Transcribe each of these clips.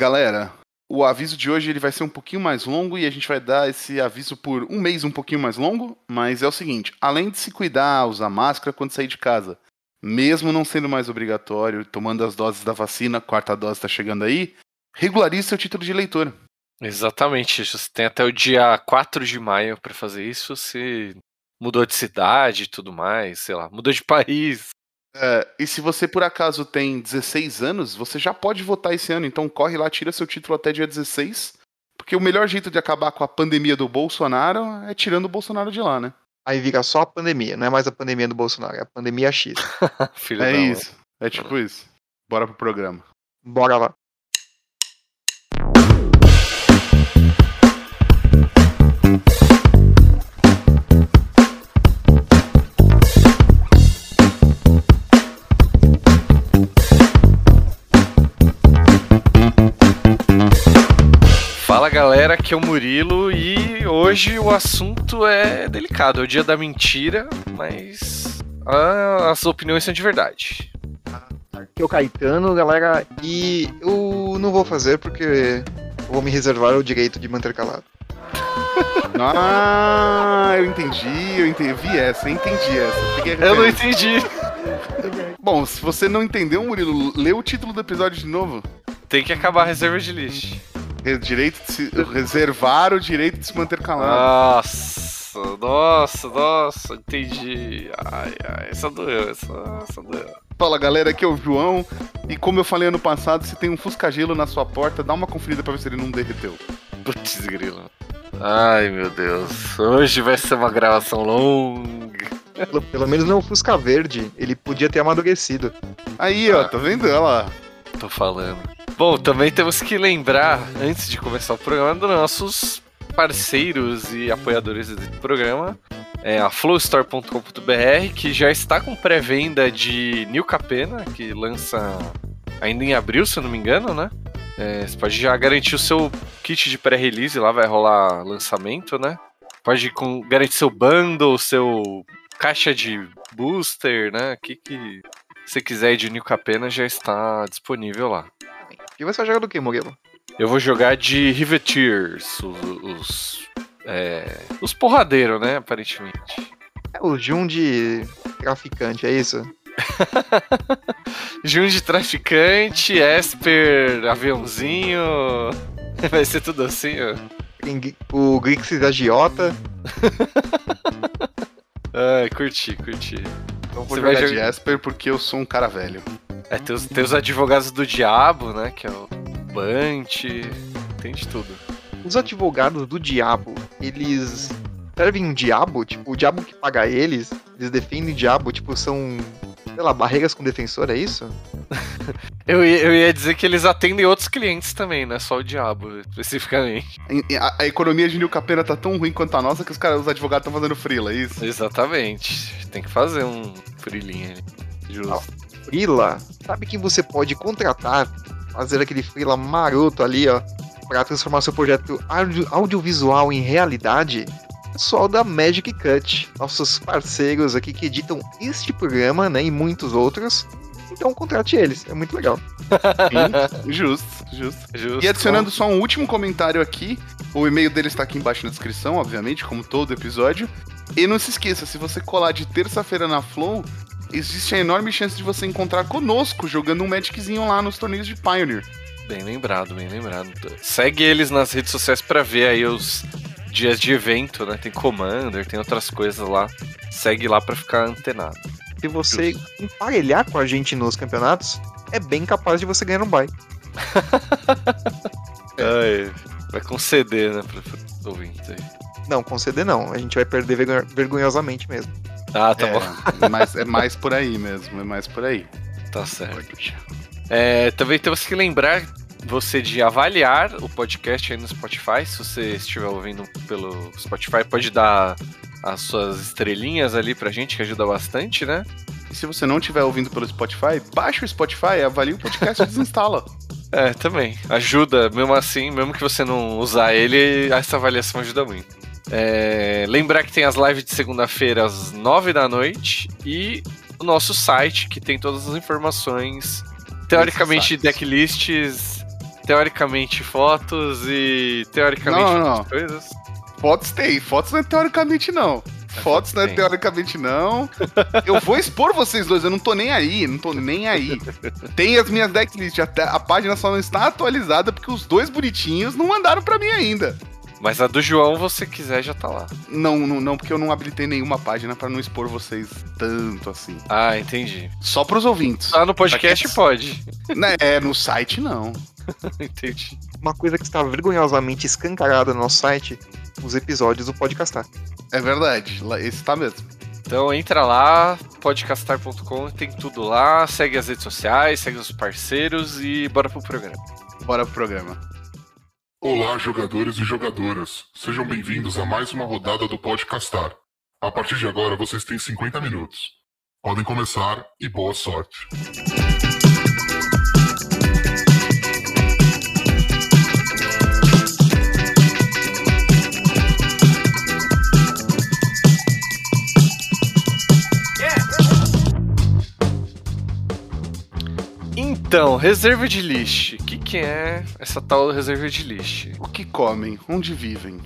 Galera, o aviso de hoje ele vai ser um pouquinho mais longo e a gente vai dar esse aviso por um mês um pouquinho mais longo, mas é o seguinte, além de se cuidar, usar máscara quando sair de casa, mesmo não sendo mais obrigatório, tomando as doses da vacina, quarta dose está chegando aí, regularize seu título de eleitor. Exatamente, você tem até o dia 4 de maio para fazer isso, se mudou de cidade e tudo mais, sei lá, mudou de país, é, e se você por acaso tem 16 anos, você já pode votar esse ano. Então corre lá, tira seu título até dia 16. Porque o melhor jeito de acabar com a pandemia do Bolsonaro é tirando o Bolsonaro de lá, né? Aí vira só a pandemia, não é mais a pandemia do Bolsonaro, é a pandemia X. é isso. É tipo isso. Bora pro programa. Bora lá. Galera, aqui é o Murilo e hoje o assunto é delicado, é o dia da mentira, mas as opiniões são de verdade. Aqui é o Caetano, galera, e eu não vou fazer porque eu vou me reservar o direito de manter calado. Ah, eu entendi, eu entendi, eu vi essa, eu entendi essa. Eu não entendi. Bom, se você não entendeu, Murilo, lê o título do episódio de novo. Tem que acabar a reserva de lixo. Direito de se, reservar o direito de se manter calado. Nossa, nossa, nossa, entendi. Ai, ai, essa doeu, essa, essa doeu. Fala galera, aqui é o João. E como eu falei ano passado, se tem um fuscagelo na sua porta, dá uma conferida pra ver se ele não derreteu. Putz, grilo. Ai meu Deus, hoje vai ser uma gravação longa. Pelo, pelo menos não é um Fusca Verde, ele podia ter amadurecido. Aí, ó, tá vendo? Olha lá. Tô falando. Bom, também temos que lembrar, antes de começar o programa, dos nossos parceiros e apoiadores desse programa. É a flowstore.com.br, que já está com pré-venda de New Capena, que lança ainda em abril, se eu não me engano, né? É, você pode já garantir o seu kit de pré-release, lá vai rolar lançamento, né? Pode com, garantir seu bundle, seu caixa de booster, né? O que, que você quiser de New Capena já está disponível lá. E você vai jogar do que, Murilo? Eu vou jogar de Riveteers, os. os, é, os porradeiros, né? Aparentemente. É o Jun de traficante, é isso? Jun de traficante, Esper, aviãozinho. Vai ser tudo assim, ó. O Grixis agiota. Ai, curti, curti. Então vou Você jogar vai jogar de Esper porque eu sou um cara velho. É, tem os, tem os advogados do diabo, né? Que é o Bant, tem de tudo. Os advogados do diabo, eles servem um diabo? Tipo, o diabo que paga eles, eles defendem o diabo, tipo, são, sei lá, barreiras com defensor, é isso? eu, ia, eu ia dizer que eles atendem outros clientes também, não é só o diabo, especificamente. A, a economia de New Capena tá tão ruim quanto a nossa que os, caras, os advogados estão fazendo freela, é isso? Exatamente. Tem que fazer um freelinha ali. Justo frila, sabe quem você pode contratar, fazer aquele frila maroto ali, ó, para transformar seu projeto audio audiovisual em realidade? Pessoal da Magic Cut, nossos parceiros aqui que editam este programa, né, e muitos outros. Então contrate eles, é muito legal. Sim, justo, justo, justo. E adicionando só um último comentário aqui, o e-mail dele está aqui embaixo na descrição, obviamente, como todo episódio. E não se esqueça, se você colar de terça-feira na Flow, existe a enorme chance de você encontrar conosco jogando um Magiczinho lá nos torneios de Pioneer. Bem lembrado, bem lembrado. Segue eles nas redes sociais para ver aí os dias de evento, né? Tem Commander, tem outras coisas lá. Segue lá para ficar antenado. Se você Justo. emparelhar com a gente nos campeonatos, é bem capaz de você ganhar um buy. é. vai conceder, né, para ouvintes aí. Não, conceder não. A gente vai perder vergonhosamente mesmo. Ah, tá é, bom. É mais, é mais por aí mesmo, é mais por aí. Tá certo. É, também temos que lembrar você de avaliar o podcast aí no Spotify. Se você estiver ouvindo pelo Spotify, pode dar as suas estrelinhas ali pra gente, que ajuda bastante, né? E se você não estiver ouvindo pelo Spotify, baixa o Spotify, avalie o podcast e desinstala. É, também. Ajuda, mesmo assim, mesmo que você não usar ele, essa avaliação ajuda muito. É, lembrar que tem as lives de segunda-feira às nove da noite e o nosso site que tem todas as informações, teoricamente decklists teoricamente fotos e teoricamente Não, não. coisas. Fotos tem, fotos não é teoricamente não. Fotos não é tem. teoricamente não. Eu vou expor vocês dois, eu não tô nem aí, não tô nem aí. Tem as minhas decklists, até a página só não está atualizada porque os dois bonitinhos não mandaram pra mim ainda. Mas a do João, você quiser, já tá lá. Não, não, não, porque eu não habilitei nenhuma página pra não expor vocês tanto assim. Ah, entendi. Só pros ouvintes. Lá no podcast pode. Né, É, no site não. entendi. Uma coisa que está vergonhosamente escancarada no nosso site, os episódios do Podcastar. É verdade, esse tá mesmo. Então entra lá, podcastar.com, tem tudo lá, segue as redes sociais, segue os parceiros e bora pro programa. Bora pro programa. Olá, jogadores e jogadoras. Sejam bem-vindos a mais uma rodada do Podcastar. A partir de agora, vocês têm 50 minutos. Podem começar e boa sorte. Então, reserva de list. O que, que é essa tal reserva de list? O que comem? Onde vivem?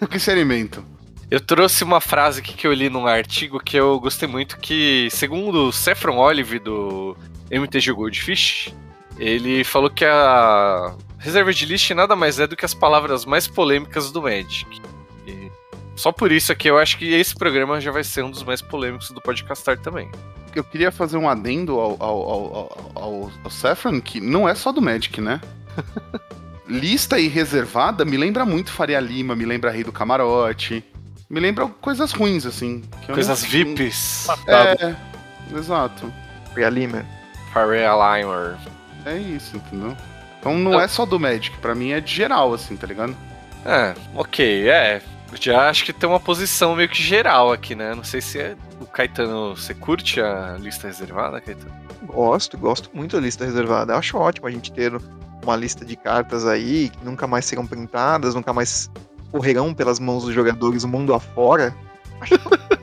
o que se alimentam? Eu trouxe uma frase aqui que eu li num artigo que eu gostei muito, que segundo o Saffron Olive do MTG Goldfish, ele falou que a reserva de list nada mais é do que as palavras mais polêmicas do Magic. Só por isso aqui eu acho que esse programa já vai ser um dos mais polêmicos do Podcastar também. Eu queria fazer um adendo ao, ao, ao, ao, ao, Saffron, que não é só do Magic, né? Lista e reservada me lembra muito Faria Lima, me lembra Rei do Camarote. Me lembra coisas ruins, assim. que eu Coisas não- VIPs. É, exato. Foi ali, mano. Faria Limer. É isso, entendeu? Então não é só do Magic, pra mim é de geral, assim, tá ligado? É, ok, é. Eu já acho que tem uma posição meio que geral aqui, né? Não sei se é o Caetano. Você curte a lista reservada, Caetano? Gosto, gosto muito da lista reservada. Acho ótimo a gente ter uma lista de cartas aí que nunca mais serão printadas, nunca mais correrão pelas mãos dos jogadores o mundo afora.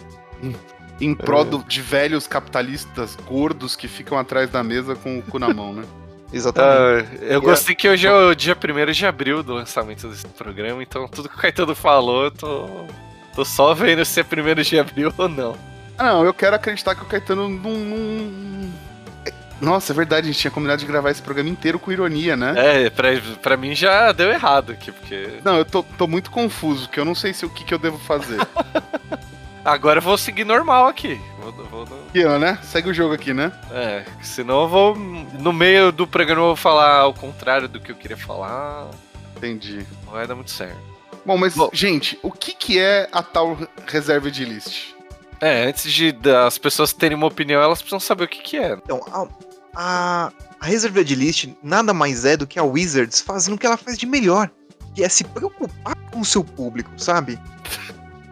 Em prol do- de velhos capitalistas gordos que ficam atrás da mesa com o cu na mão, né? Exatamente. Ah, eu gostei que hoje é o dia 1 de abril do lançamento desse programa, então tudo que o Caetano falou, eu tô. tô só vendo se é 1 de abril ou não. Não, eu quero acreditar que o Caetano não. não- É- Nossa, é verdade, a gente tinha combinado de gravar esse programa inteiro com ironia, né? É, pra, pra mim já deu errado aqui, porque. Não, eu tô, tô muito confuso, que eu não sei se o que, que eu devo fazer. Agora eu vou seguir normal aqui. Vou, vou no- Aqui, ó, né? Segue o jogo aqui, né? É, senão eu vou. No meio do programa eu vou falar ao contrário do que eu queria falar. Entendi. Não vai dar muito certo. Bom, mas, Bom. gente, o que, que é a tal reserva de list? É, antes de das pessoas terem uma opinião, elas precisam saber o que, que é. Então, a, a, a reserva de list nada mais é do que a Wizards fazendo o que ela faz de melhor. Que é se preocupar com o seu público, sabe?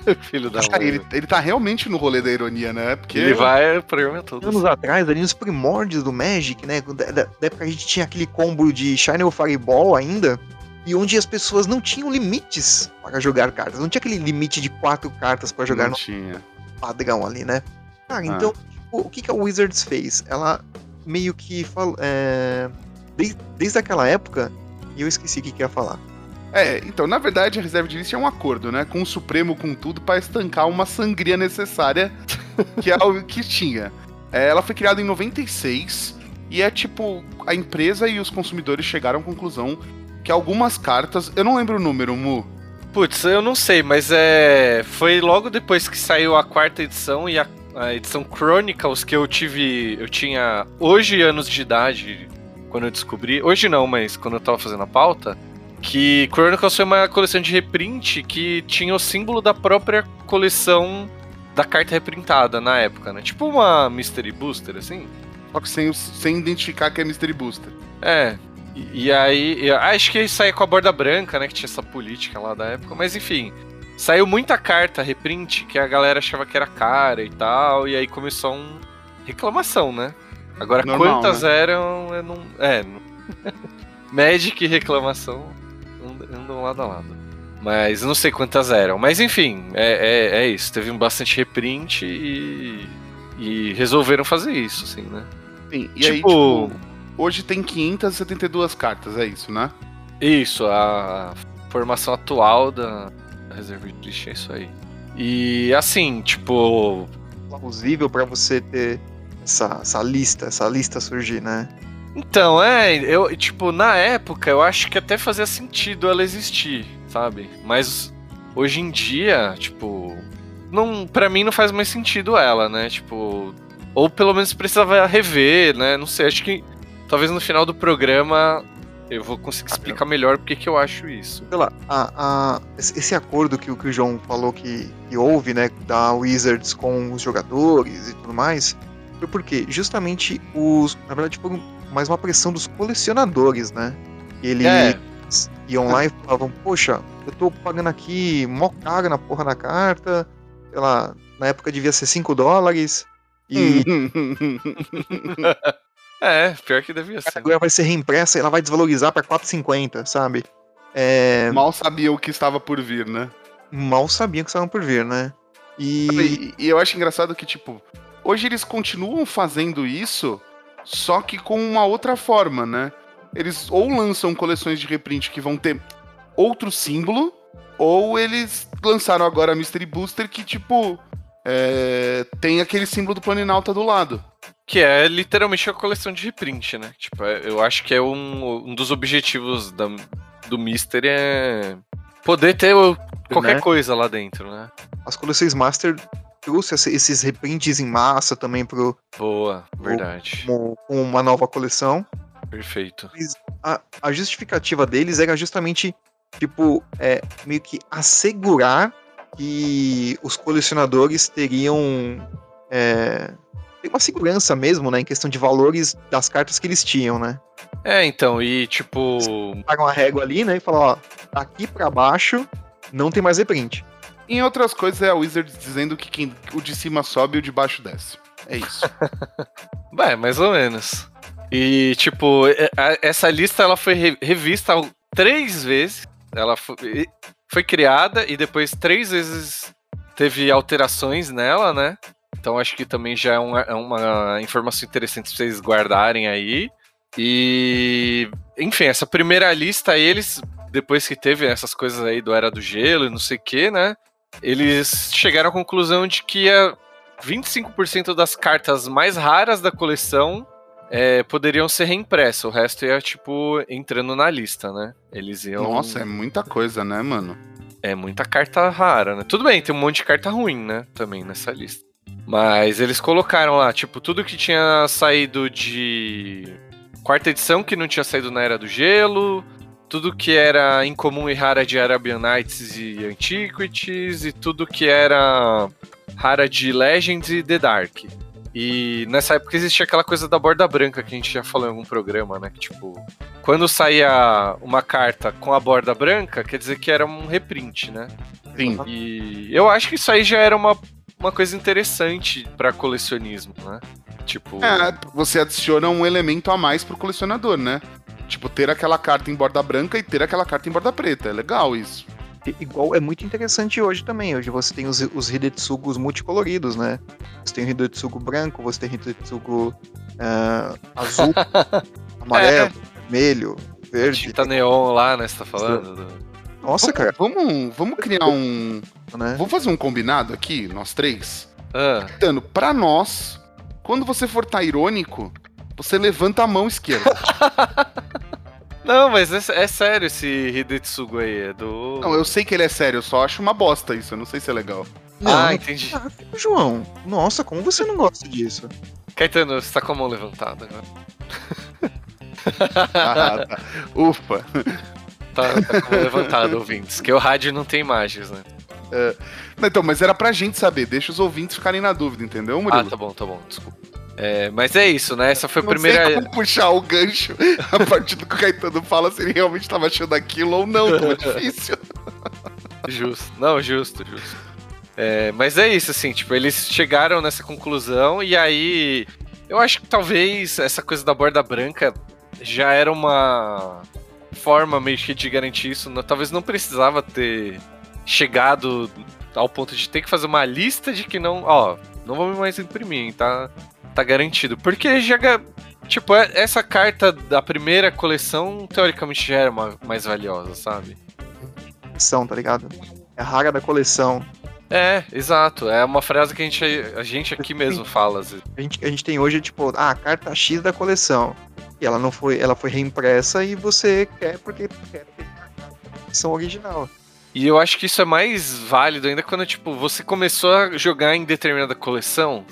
Filho da Cara, mãe. ele, ele tá realmente no rolê da ironia, né? Porque. Ele vai o programa todo. Anos atrás, ali nos primórdios do Magic, né? Da, da da época a gente tinha aquele combo de Shine ou Fireball ainda. E onde as pessoas não tinham limites para jogar cartas. Não tinha aquele limite de quatro cartas para jogar não no tinha. padrão ali, né? Cara, Ah. então, tipo, o que, que a Wizards fez? Ela meio que falou. É, desde, desde aquela época, e eu esqueci o que, que ia falar. É, então, na verdade, a reserva de list é um acordo, né? Com o Supremo, com tudo, pra estancar uma sangria necessária que é o que tinha. É, ela foi criada em 96 e é tipo, a empresa e os consumidores chegaram à conclusão que algumas cartas. Eu não lembro o número, Mu. Putz, eu não sei, mas é. Foi logo depois que saiu a quarta edição e a, a edição Chronicles que eu tive. Eu tinha hoje anos de idade quando eu descobri. Hoje não, mas quando eu tava fazendo a pauta. Que Chronicles foi uma coleção de reprint que tinha o símbolo da própria coleção da carta reprintada na época, né? Tipo uma Mystery Booster, assim. Só que sem, sem identificar que é Mystery Booster. É. E, e aí, eu acho que saía com a borda branca, né? Que tinha essa política lá da época, mas enfim. Saiu muita carta reprint que a galera achava que era cara e tal, e aí começou um reclamação, né? Agora Normal, quantas né? eram, eu não. É. Magic reclamação andam lado a lado. Mas não sei quantas eram. Mas enfim, é, é, é isso. Teve um bastante reprint e. E resolveram fazer isso, assim, né? Sim, e tipo, aí, tipo. hoje tem 572 cartas, é isso, né? Isso, a formação atual da Reserva de é isso aí. E assim, tipo. Plausível para você ter essa, essa lista, essa lista surgir, né? Então, é, eu, tipo, na época eu acho que até fazia sentido ela existir, sabe? Mas hoje em dia, tipo, não, para mim não faz mais sentido ela, né? Tipo, ou pelo menos precisava rever, né? Não sei, acho que talvez no final do programa eu vou conseguir explicar melhor porque que eu acho isso. Sei lá, a, a, esse acordo que, que o João falou que, que houve, né, da Wizards com os jogadores e tudo mais, foi porque justamente os. Na verdade, foi mais uma pressão dos colecionadores, né? Eles é. iam lá e falavam, poxa, eu tô pagando aqui mó caro na porra da carta, sei lá, na época devia ser 5 dólares. E. é, pior que devia ser. Agora vai ser reimpressa e ela vai desvalorizar pra 4,50, sabe? É... Mal sabia o que estava por vir, né? Mal sabia o que estava por vir, né? E... e... e eu acho engraçado que, tipo, hoje eles continuam fazendo isso, só que com uma outra forma, né? Eles ou lançam coleções de reprint que vão ter outro símbolo, ou eles lançaram agora a Mystery Booster que, tipo, é, tem aquele símbolo do Planinauta do lado. Que é literalmente a coleção de reprint, né? Tipo, é, eu acho que é um, um dos objetivos da, do Mystery é poder ter qualquer né? coisa lá dentro, né? As coleções Master trouxe esses reprints em massa também pro. Boa, verdade. Como, como uma nova coleção. Perfeito. A, a, justificativa deles era justamente, tipo, é, meio que assegurar que os colecionadores teriam é, uma segurança mesmo, né, em questão de valores das cartas que eles tinham, né? É, então, e tipo. Pagam a régua ali, né, e falam, ó, daqui para baixo não tem mais reprint. Em outras coisas, é a Wizard dizendo que quem, o de cima sobe e o de baixo desce. É isso. Bem, mais ou menos. E, tipo, essa lista ela foi revista três vezes. Ela foi, foi criada e depois três vezes teve alterações nela, né? Então acho que também já é uma, é uma informação interessante pra vocês guardarem aí. E, enfim, essa primeira lista, eles, depois que teve essas coisas aí do Era do Gelo e não sei o que, né? Eles chegaram à conclusão de que a 25% das cartas mais raras da coleção é, poderiam ser reimpressas. O resto ia, tipo, entrando na lista, né? Eles iam. Nossa, é muita coisa, né, mano? É muita carta rara, né? Tudo bem, tem um monte de carta ruim, né? Também nessa lista. Mas eles colocaram lá, tipo, tudo que tinha saído de quarta edição que não tinha saído na Era do Gelo, tudo que era incomum e rara de Arabian Nights e Antiquities, e tudo que era rara de Legends e The Dark. E nessa época existia aquela coisa da borda branca que a gente já falou em algum programa, né? Que, tipo, quando saía uma carta com a borda branca, quer dizer que era um reprint, né? Sim. E eu acho que isso aí já era uma, uma coisa interessante para colecionismo, né? Tipo. É, você adiciona um elemento a mais pro colecionador, né? Tipo, ter aquela carta em borda branca e ter aquela carta em borda preta. É legal isso. Igual é muito interessante hoje também. Hoje você tem os, os Hidetsugos multicoloridos, né? Você tem o Hidetsugo branco, você tem o Hidetsugo uh, azul, amarelo, é. vermelho, verde. Tinta neon lá, né? Você tá falando? Nossa, vamos, cara. Vamos, vamos criar um. Né? Vamos fazer um combinado aqui, nós três. Ah. Dando, pra nós, quando você for tá irônico, você levanta a mão esquerda. Não, mas é, é, sério esse Hidetsugo aí, é do... Não, eu sei que ele é sério, eu só acho uma bosta isso, eu não sei se é legal. Não, ah, entendi. Ah, João, nossa, como você não gosta disso? Caetano, você tá com a mão levantada agora. ah, tá. Ufa. Tá, tá com a mão levantada, ouvintes, que o rádio não tem imagens, né? É, então, mas era pra gente saber, deixa os ouvintes ficarem na dúvida, entendeu, Murilo? Ah, tá bom, tá bom, desculpa. É, mas é isso, né? Essa foi a primeira. Sei como puxar o gancho a partir do que o Caetano fala se ele realmente estava achando aquilo ou não, tão difícil. Justo. Não, justo, justo. É, mas é isso, assim, tipo, eles chegaram nessa conclusão e aí. Eu acho que talvez essa coisa da borda branca já era uma forma meio que de garantir isso. Talvez não precisava ter chegado ao ponto de ter que fazer uma lista de que não. Ó, não vamos mais imprimir, hein, tá? Tá garantido. Porque já Tipo, é- essa carta da primeira coleção, teoricamente, já era ma- mais valiosa, sabe? São, tá ligado? É rara da coleção. É, exato. É uma frase que a gente, a gente aqui mesmo fala. vezes. A gente, a gente tem hoje, tipo, ah, a carta X da coleção. E ela não foi, ela foi reimpressa e você quer porque quer ter a coleção original. E eu acho que isso é mais válido ainda quando, tipo, você começou a jogar em determinada coleção.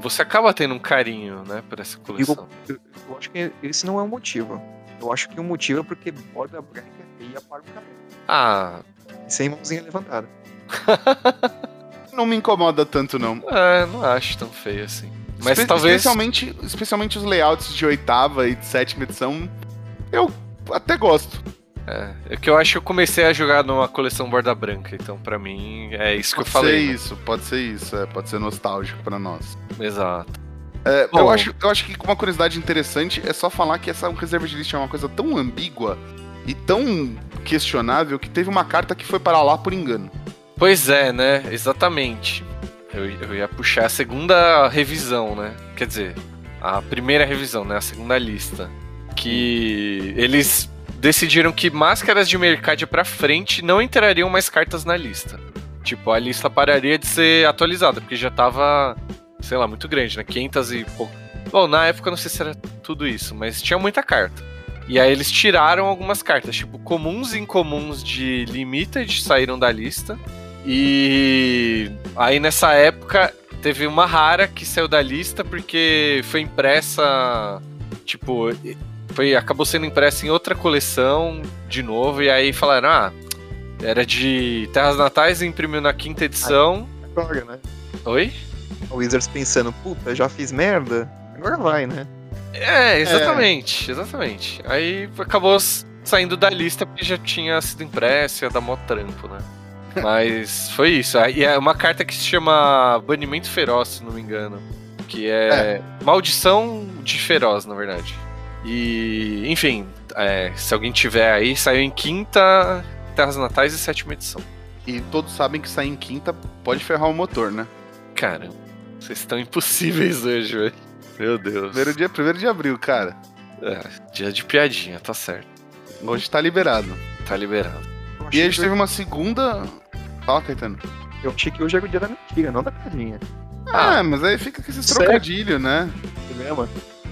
Você acaba tendo um carinho, né, por essa coleção. Eu, eu acho que esse não é o motivo. Eu acho que o motivo é porque borda branca é feia para o cabelo. Ah, E sem mãozinha levantada. Não me incomoda tanto, não. é, não acho tão feio assim. Mas Espe- talvez. Especialmente, especialmente os layouts de oitava e de sétima edição, eu até gosto. É, é que eu acho que eu comecei a jogar numa coleção borda branca, então pra mim é isso que Pode eu falei. ser né? isso, pode ser isso, é, pode ser nostálgico pra nós. Exato. É, eu, acho, eu acho que uma curiosidade interessante é só falar que essa reserva de list é uma coisa tão ambígua e tão questionável que teve uma carta que foi para lá por engano. Pois é, né? Exatamente. Eu, eu ia puxar a segunda revisão, né? Quer dizer, a primeira revisão, né? A segunda lista. Que eles decidiram que máscaras de Mercádia pra frente não entrariam mais cartas na lista. Tipo, a lista pararia de ser atualizada, porque já tava, sei lá, muito grande, né? 500 e pouco. Bom, na época não sei se era tudo isso, mas tinha muita carta. E aí eles tiraram algumas cartas, tipo, comuns e incomuns de Limited saíram da lista. E aí nessa época teve uma rara que saiu da lista porque foi impressa, tipo, foi acabou sendo impressa em outra coleção de novo e aí falaram: "Ah, era de Terras Natais e imprimiu na quinta edição". Agora, né? Oi? O Wizards pensando, puta, já fiz merda? Agora vai, né? É, exatamente, exatamente. Aí acabou saindo da lista porque já tinha sido impressa, ia dar mó trampo, né? Mas foi isso. E é uma carta que se chama Banimento Feroz, se não me engano. Que é, Maldição de Feroz, na verdade. E, enfim, é, se alguém tiver aí, saiu em quinta, Terras Natais e sétima edição. E todos sabem que sair em quinta pode ferrar o motor, né? Cara, vocês estão impossíveis hoje, velho. Meu Deus. Primeiro dia, primeiro de abril, cara. É, dia de piadinha, tá certo. Hoje tá liberado. Tá liberado. E a gente teve uma segunda. Fala, Caetano. eu achei que hoje era o dia da mentira, não da piadinha. Ah, mas aí fica com esses Certo. trocadilhos, né?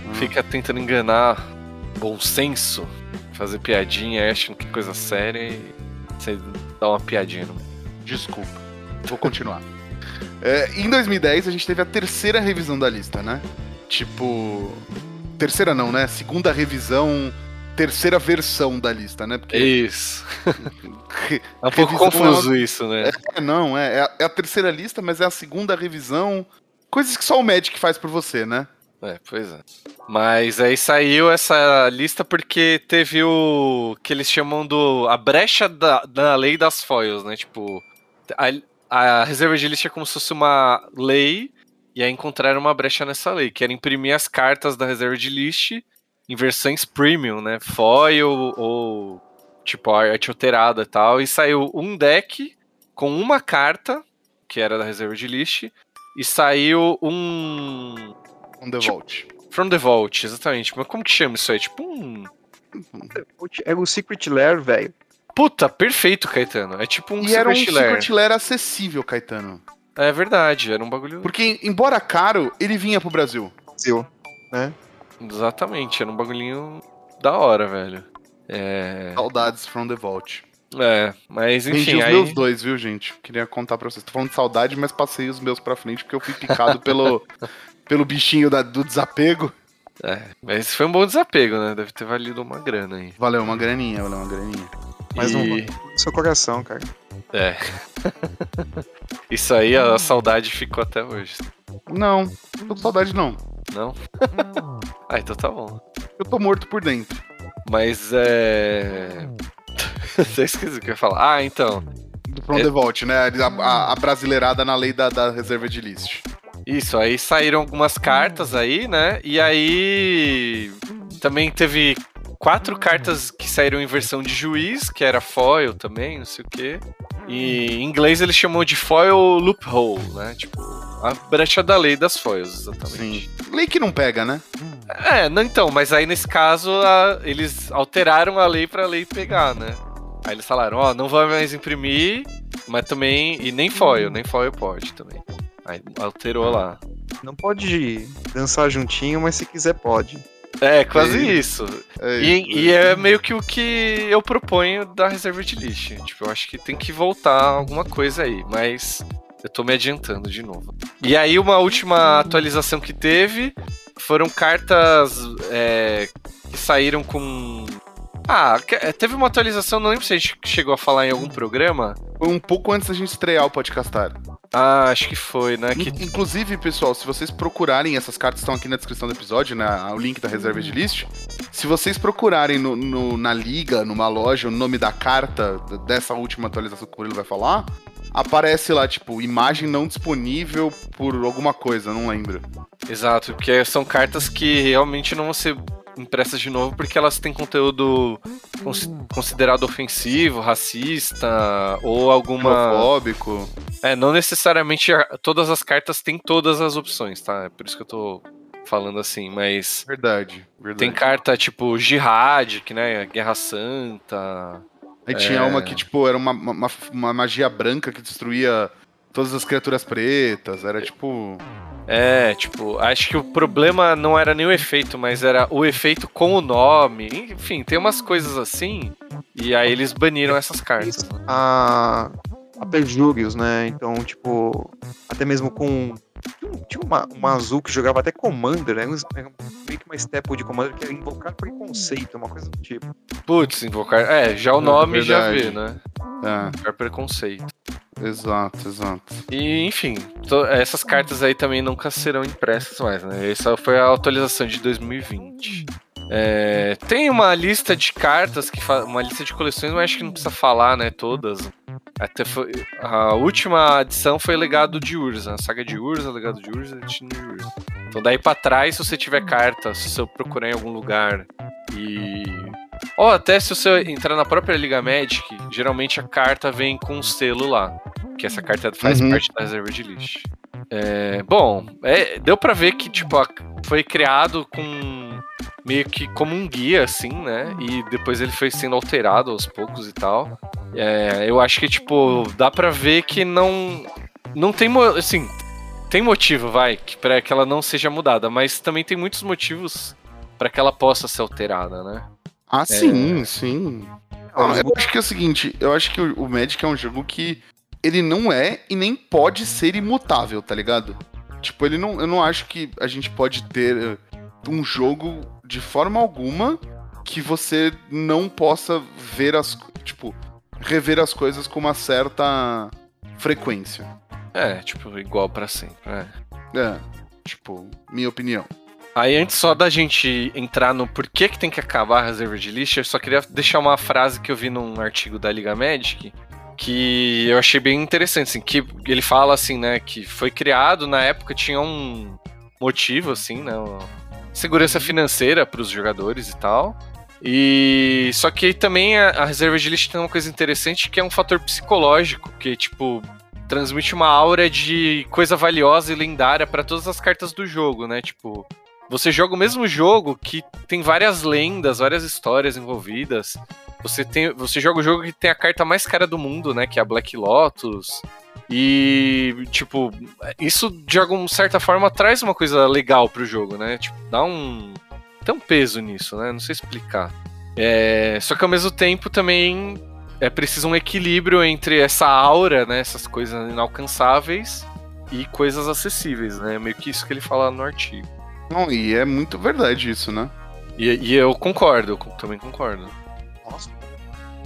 Programa. Fica tentando enganar bom senso, fazer piadinha, achando que é coisa séria e você dá uma piadinha. Desculpa. Vou continuar. É, em 2010, a gente teve a terceira revisão da lista, né? Tipo. Terceira não, né? Segunda revisão. Terceira versão da lista, né? Porque. Isso. É um pouco Revisão confuso isso, né? É, não, é, é a, é a terceira lista, mas é a segunda revisão. Coisas que só o Magic faz por você, né? É, pois é. Mas aí saiu essa lista porque teve o que eles chamam do a brecha da, da lei das foils, né? Tipo, a, a reserva de lista é como se fosse uma lei e aí encontraram uma brecha nessa lei, que era imprimir as cartas da reserva de list em versões premium, né? Foil ou tipo arte alterada e tal. E saiu um deck com uma carta, que era da reserva de list, e saiu um On the Tipo- Vault. From the Vault, exatamente. Mas como que chama isso aí? Tipo um. Era o Secret Lair, velho. Puta, perfeito, Caetano. É tipo um e era um Secret Lair. Secret Lair acessível, Caetano. É verdade, era um bagulho. Porque, embora caro, ele vinha pro Brasil. Brasil. Exatamente, era um bagulhinho da hora, velho. É. Saudades From the Vault. É, mas Vendi enfim, os aí. meus dois, viu, gente? Queria contar pra vocês. Tô falando de saudade, mas passei os meus pra frente porque eu fui picado pelo, pelo bichinho da- do desapego. É, mas foi um bom desapego, né? Deve ter valido uma grana aí. Valeu uma graninha, valeu uma graninha. Mais um E- no seu coração, cara. É. Isso aí, a saudade ficou até hoje. Não, não tô com saudade não. Não? ah, então tá bom. Eu tô morto por dentro. Mas é. Até esqueci o que eu ia falar. Ah, então. Do From É. the Vault, né? A, a- a brasileirada na lei da, da reserva de list. Isso, aí saíram algumas cartas aí, né? E aí também teve quatro cartas que saíram em versão de juiz, que era foil também, não sei o quê. E em inglês eles chamam de foil loophole, né? Tipo, a brecha da lei das foils, exatamente. Sim. Lei que não pega, né? É, não, então, mas aí nesse caso a- eles alteraram a lei pra lei pegar, né? Aí eles falaram, ó, não vai mais imprimir, mas também. E nem foil, nem foil pode também. Aí alterou lá. Não pode dançar juntinho, mas se quiser pode. É, quase É isso. É E, e é meio que o que eu proponho da Reserved List. Tipo, eu acho que tem que voltar alguma coisa aí, mas eu tô me adiantando de novo. E aí, uma última atualização que teve foram cartas é, que saíram com. Ah, é, teve uma atualização, não lembro se a gente chegou a falar em algum programa. Foi um pouco antes da gente estrear o podcastar. Ah, acho que foi, né? Que In- Inclusive, pessoal, se vocês procurarem, essas cartas estão aqui na descrição do episódio, né, o link da reserva de list. Se vocês procurarem no- no- na liga, numa loja, o nome da carta dessa última atualização que o Murilo vai falar, aparece lá, tipo, imagem não disponível por alguma coisa, não lembro. Exato, porque são cartas que realmente não vão ser impressas de novo porque elas têm conteúdo cons- considerado ofensivo, racista ou alguma. Homofóbico. É, não necessariamente todas as cartas têm todas as opções, tá? É por isso que eu tô falando assim, mas Verdade, verdade. tem carta tipo Jihad, que né, Guerra Santa. Aí tinha uma que, tipo, era uma, uma, uma magia branca que destruía todas as criaturas pretas. Era tipo. É, tipo, acho que o problema não era nem o efeito, mas era o efeito com o nome. Enfim, tem umas coisas assim. E aí eles baniram essas cartas. né? A, a Perjúrios, né? Então, tipo, até mesmo com. Tinha, um- uma, uma azul que jogava até Commander, né? Era meio que uma staple de Commander que era invocar preconceito, uma coisa do tipo. Putz, invocar. É, já o É, nome já verdade. vê, né? É, Invocar preconceito. exato, exato. E, enfim, to- essas cartas aí também nunca serão impressas mais, né? Essa foi a atualização de 2020. É, tem uma lista de cartas, que fa- uma lista de coleções, mas acho que não precisa falar, né? Todas. Até foi, a última edição foi Legado de Urza, a saga de Urza, Legado de Urza, Destino de Urza. Então daí pra trás, se você tiver carta, se você procurar em algum lugar e ou até se você entrar na própria Liga Magic, geralmente a carta vem com um selo lá. Que essa carta faz Uhum. parte da reserva de list. É, bom, é, deu pra ver que tipo, a- foi criado com meio que como um guia, assim, né? E depois ele foi sendo alterado aos poucos e tal. É, eu acho que, tipo, dá pra ver que não. Não tem. Assim, tem motivo, vai, que, pra que ela não seja mudada, mas também tem muitos motivos pra que ela possa ser alterada, né? Ah, sim, sim. Ah, eu acho que é o seguinte, eu acho que o, o Magic é um jogo que ele não é e nem pode ser imutável, tá ligado? Tipo, ele não, eu não acho que a gente pode ter eh, um jogo de forma alguma que você não possa ver as, tipo, rever as coisas com uma certa frequência. É, tipo, igual pra sempre. né? É, tipo, minha opinião. Aí, antes só da gente entrar no porquê que tem que acabar a reserva de list, eu só queria deixar uma frase que eu vi num artigo da Liga Magic, que eu achei bem interessante, assim, que ele fala assim, né, que foi criado na época, tinha um motivo, assim, né, segurança financeira para os jogadores e tal, e só que também a, a reserva de list tem uma coisa interessante que é um fator psicológico, que, tipo, transmite uma aura de coisa valiosa e lendária para todas as cartas do jogo, né, tipo... Você joga o mesmo jogo que tem várias lendas, várias histórias envolvidas. Você, tem, você joga o jogo que tem a carta mais cara do mundo, né? Que é a Black Lotus. E, tipo, isso de alguma certa forma traz uma coisa legal pro jogo, né? Tipo, dá um. Tem um peso nisso, né? Não sei explicar. É, só que ao mesmo tempo também é preciso um equilíbrio entre essa aura, né? Essas coisas inalcançáveis e coisas acessíveis, né? Meio que isso que ele fala no artigo. Não, e é muito verdade isso, né? E, e eu concordo, eu também concordo.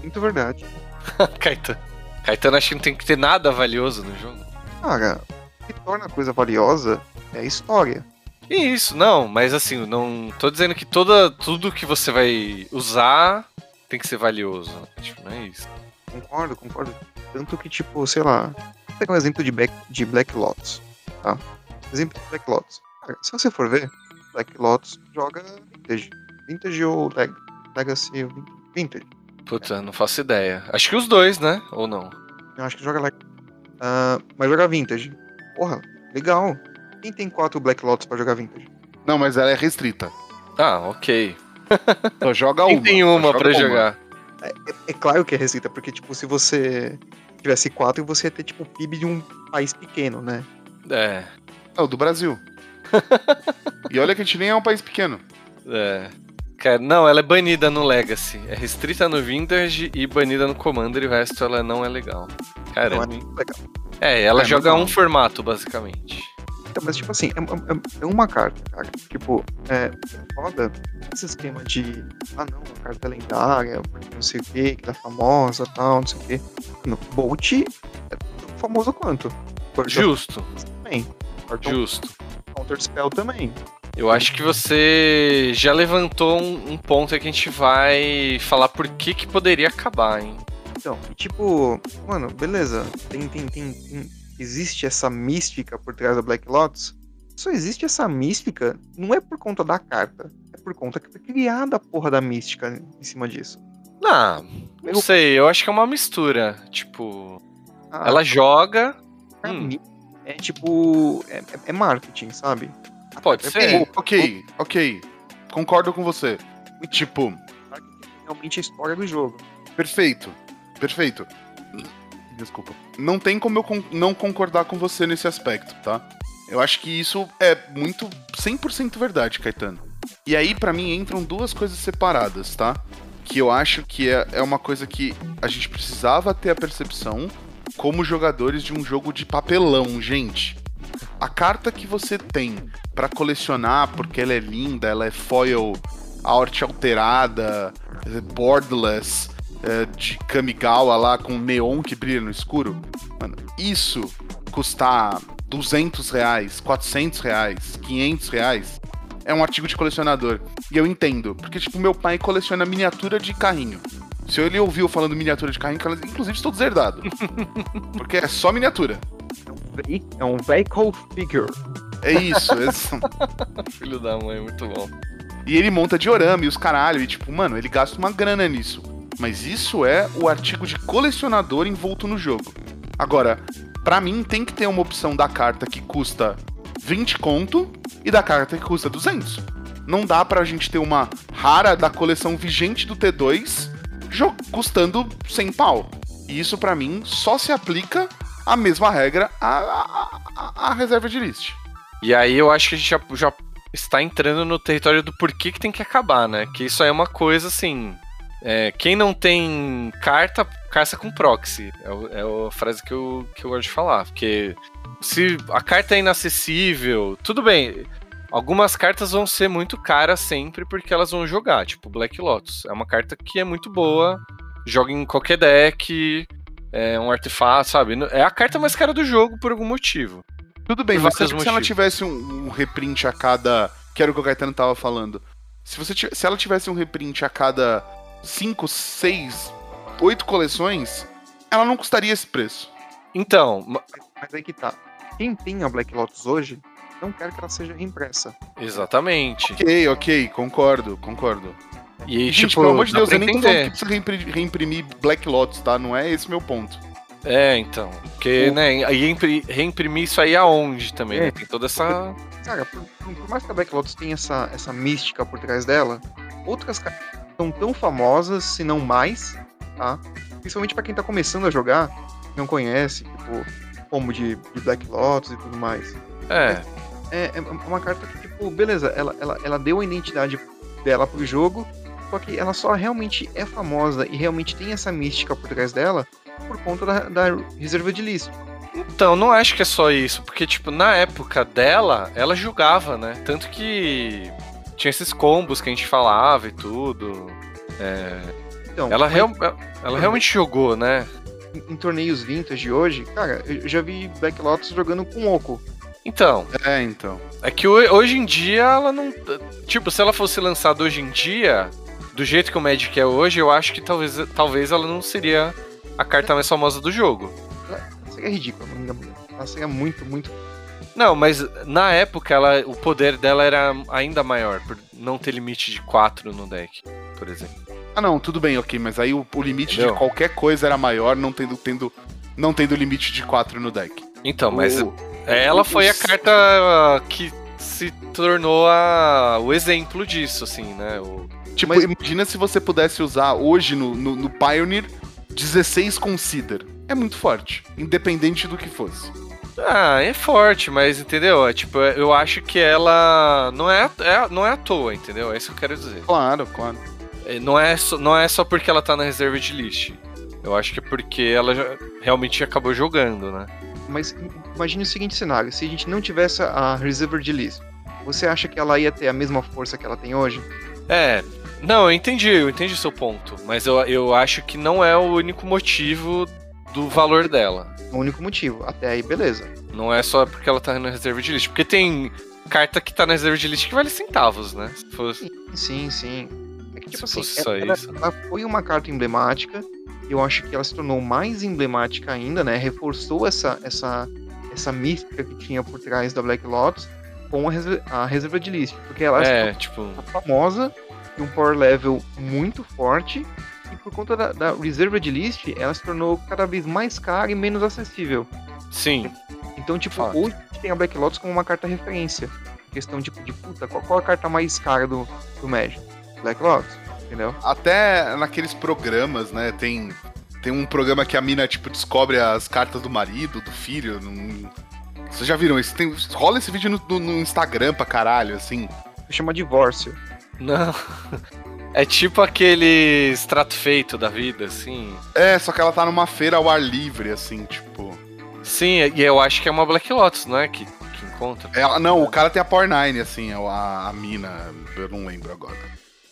Muito verdade. Caetano. Caetano acho que não tem que ter nada valioso no jogo. Cara, o que torna a coisa valiosa é a história. Isso, não, mas assim, não tô dizendo que toda, tudo que você vai usar tem que ser valioso. Tipo, não é isso. Concordo, concordo. Tanto que, tipo, sei lá, vou pegar um exemplo de Black, de Black Lotus, tá? Exemplo de Black Lotus. Cara, se você for ver, Black Lotus joga Vintage. Vintage ou leg, Legacy Vintage. Puta, não faço ideia. Acho que os dois, né? Ou não? Eu acho que joga Leg. Ah, mas joga Vintage. Porra, legal. Quem tem quatro Black Lotus pra jogar Vintage? Não, mas ela é restrita. Ah, ok. Só joga Quem uma. tem uma joga pra jogar? É claro que é receita, porque, tipo, se você tivesse quatro, você ia ter, tipo, o PIB de um país pequeno, né? É, É o do Brasil. e olha que a gente nem é um país pequeno. é. Cara, não, ela é banida no Legacy. É restrita no Vintage e banida no Commander e o resto ela não é legal. Caramba. Não é hein? legal. É, ela É, joga um formato, basicamente. Então, mas, tipo assim, é, é- é uma carta, cara. Tipo, é foda esse esquema de, ah, não, a carta é lendária, porque não sei o que, que é famosa tal, não sei o que. Bolt é tão famoso quanto. Justo, também. Justo. Counter Spell também. Eu acho que você já levantou um, um ponto aí que a gente vai falar por que que poderia acabar, hein? Então, tipo, mano, beleza. Tem, tem, tem, tem- Existe essa mística por trás da Black Lotus. Só existe essa mística, não é por conta da carta. É por conta que foi criada a porra da mística em cima disso. Ah, não Eu- sei, eu acho que é uma mistura. Tipo, Ah, ela joga. pra hum. mim, é tipo. É- é marketing, sabe? Pode É ser. Ok, ok. Concordo com você. Tipo, Marketing é realmente a história do jogo. perfeito. Perfeito. Desculpa. Não tem como eu con- não concordar com você nesse aspecto, tá? Eu acho que isso é muito 100% verdade, Caetano. E aí, pra mim, entram duas coisas separadas, tá? Que eu acho que é, é uma coisa que a gente precisava ter a percepção como jogadores de um jogo de papelão, gente. A carta que você tem pra colecionar, porque ela é linda, ela é foil, arte alterada, é borderless, é, de Kamigawa lá com neon que brilha no escuro. Mano, isso custar 200 reais, 400 reais, 500 reais é um artigo de colecionador. E eu entendo, porque tipo, meu pai coleciona miniatura de carrinho. Se ele ouviu falando miniatura de carrinho, inclusive estou deserdado. porque é só miniatura. É um, ve- é vehicle figure. É isso. é- Filho da mãe, muito bom. E ele monta diorama e os caralho. E tipo, mano, ele gasta uma grana nisso. Mas isso é o artigo de colecionador envolto no jogo. Agora, pra mim tem que ter uma opção da carta que custa 20 conto e da carta que custa 200. Não dá pra gente ter uma rara da coleção vigente do T2 jo- custando 100 pau. E isso pra mim só se aplica a mesma regra à, à reserva de list. E aí eu acho que a gente já, já está entrando no território do porquê que tem que acabar, né? Que isso aí é uma coisa assim. é, quem não tem carta, caça com proxy. É, é a frase que eu, que eu gosto de falar. Porque se a carta é inacessível, tudo bem. Algumas cartas vão ser muito caras sempre porque elas vão jogar, tipo Black Lotus. É uma carta que é muito boa, joga em qualquer deck, é um artefato, sabe? É a carta mais cara do jogo por algum motivo. Tudo bem, mas se se ela motivos. tivesse um, um reprint a cada. Que era o que o Caetano tava falando. Se, você, se ela tivesse um reprint a cada 5, 6, 8 coleções, ela não custaria esse preço. Então, ma- Mas aí que tá. Quem tem a Black Lotus hoje não quer que ela seja reimpressa. exatamente. Ok, ok, concordo, concordo. E, gente, tipo, pelo amor de Deus, eu nem tô falando que precisa reimpri- reimprimir Black Lotus, tá? Não é esse meu ponto. É, então. Porque, O- né, aí reimpri- reimprimir isso aí aonde também, É. né? Tem toda essa. Cara, por, por- mais que a Black Lotus tenha essa, essa mística por trás dela, outras cartas são tão famosas, se não mais, tá? Principalmente pra quem tá começando a jogar, não conhece, tipo, como de, de Black Lotus e tudo mais. É, É, é uma carta que, tipo, beleza, ela, ela, ela deu a identidade dela pro jogo, só que ela só realmente é famosa e realmente tem essa mística por trás dela por conta da, da reserva de list. Então, não acho que é só isso, porque, tipo, na época dela, ela jogava, né? Tanto que tinha esses combos que a gente falava e tudo. É, Então, ela, mas real- ela realmente jogou, né? em, em torneios vintage de hoje, cara, eu já vi Black Lotus jogando com Oco. Então, É, então. é que ho- hoje em dia ela não. Tipo, se ela fosse lançada hoje em dia, do jeito que o Magic é hoje, eu acho que talvez, talvez ela não seria a carta mais famosa do jogo. Seria ridículo, não- ela seria muito, muito. Não, mas na época ela, o poder dela era ainda maior, por não ter limite de 4 no deck, por exemplo. Ah, não, tudo bem, ok, mas aí o, o limite Entendeu? de qualquer coisa era maior, não tendo, tendo, não tendo limite de 4 no deck. Então, mas O- ela foi a carta que se tornou a, o exemplo disso, assim, né? O, Tipo, Mas- imagina se você pudesse usar hoje no, no, no Pioneer 16 Consider. É muito forte, independente do que fosse. Ah, é forte, mas entendeu? É, tipo, eu acho que ela não é, é- não é à toa, entendeu? É isso que eu quero dizer. Claro, claro. É, Não é, só, não é só porque ela tá na reserva de list. Eu acho que é porque ela já- realmente acabou jogando, né? Mas im- imagine o seguinte cenário: se a gente não tivesse a Reserved List, você acha que ela ia ter a mesma força que ela tem hoje? É. Não, eu entendi, eu entendi o seu ponto. Mas eu, eu acho que não é o único motivo do valor dela. O único motivo. Até aí, beleza. Não é só porque ela tá na reserva de list. Porque tem carta que tá na reserva de list que vale centavos, né? Se fosse. Sim, sim. É que, tipo Se assim, ela, isso. ela foi uma carta emblemática. Eu acho que ela se tornou mais emblemática ainda, né? Reforçou essa, essa, essa mística que tinha por trás da Black Lotus com a, reserva, de list. Porque ela É, tipo. tornou famosa, e um power level muito forte. E por conta da, da reserva de list, ela se tornou cada vez mais cara e menos acessível. Sim. Então, tipo, Fato. hoje a gente tem a Black Lotus como uma carta referência. Questão, tipo, de puta, qual, qual a carta mais cara do, do Magic? Black Lotus, entendeu? Até naqueles programas, né? Tem, tem um programa que a mina, tipo, descobre as cartas do marido, do filho. num- Vocês já viram isso? Tem... Rola esse vídeo no, no- no Instagram pra caralho, assim. Chama divórcio. Não. É tipo aquele extrato feito da vida, assim. É, só que ela tá numa feira ao ar livre, assim, tipo. Sim, e eu acho que é uma Black Lotus, não é? Que, que encontra. Ela, não, o cara tem a Power 9, assim, a, a mina. Eu não lembro agora.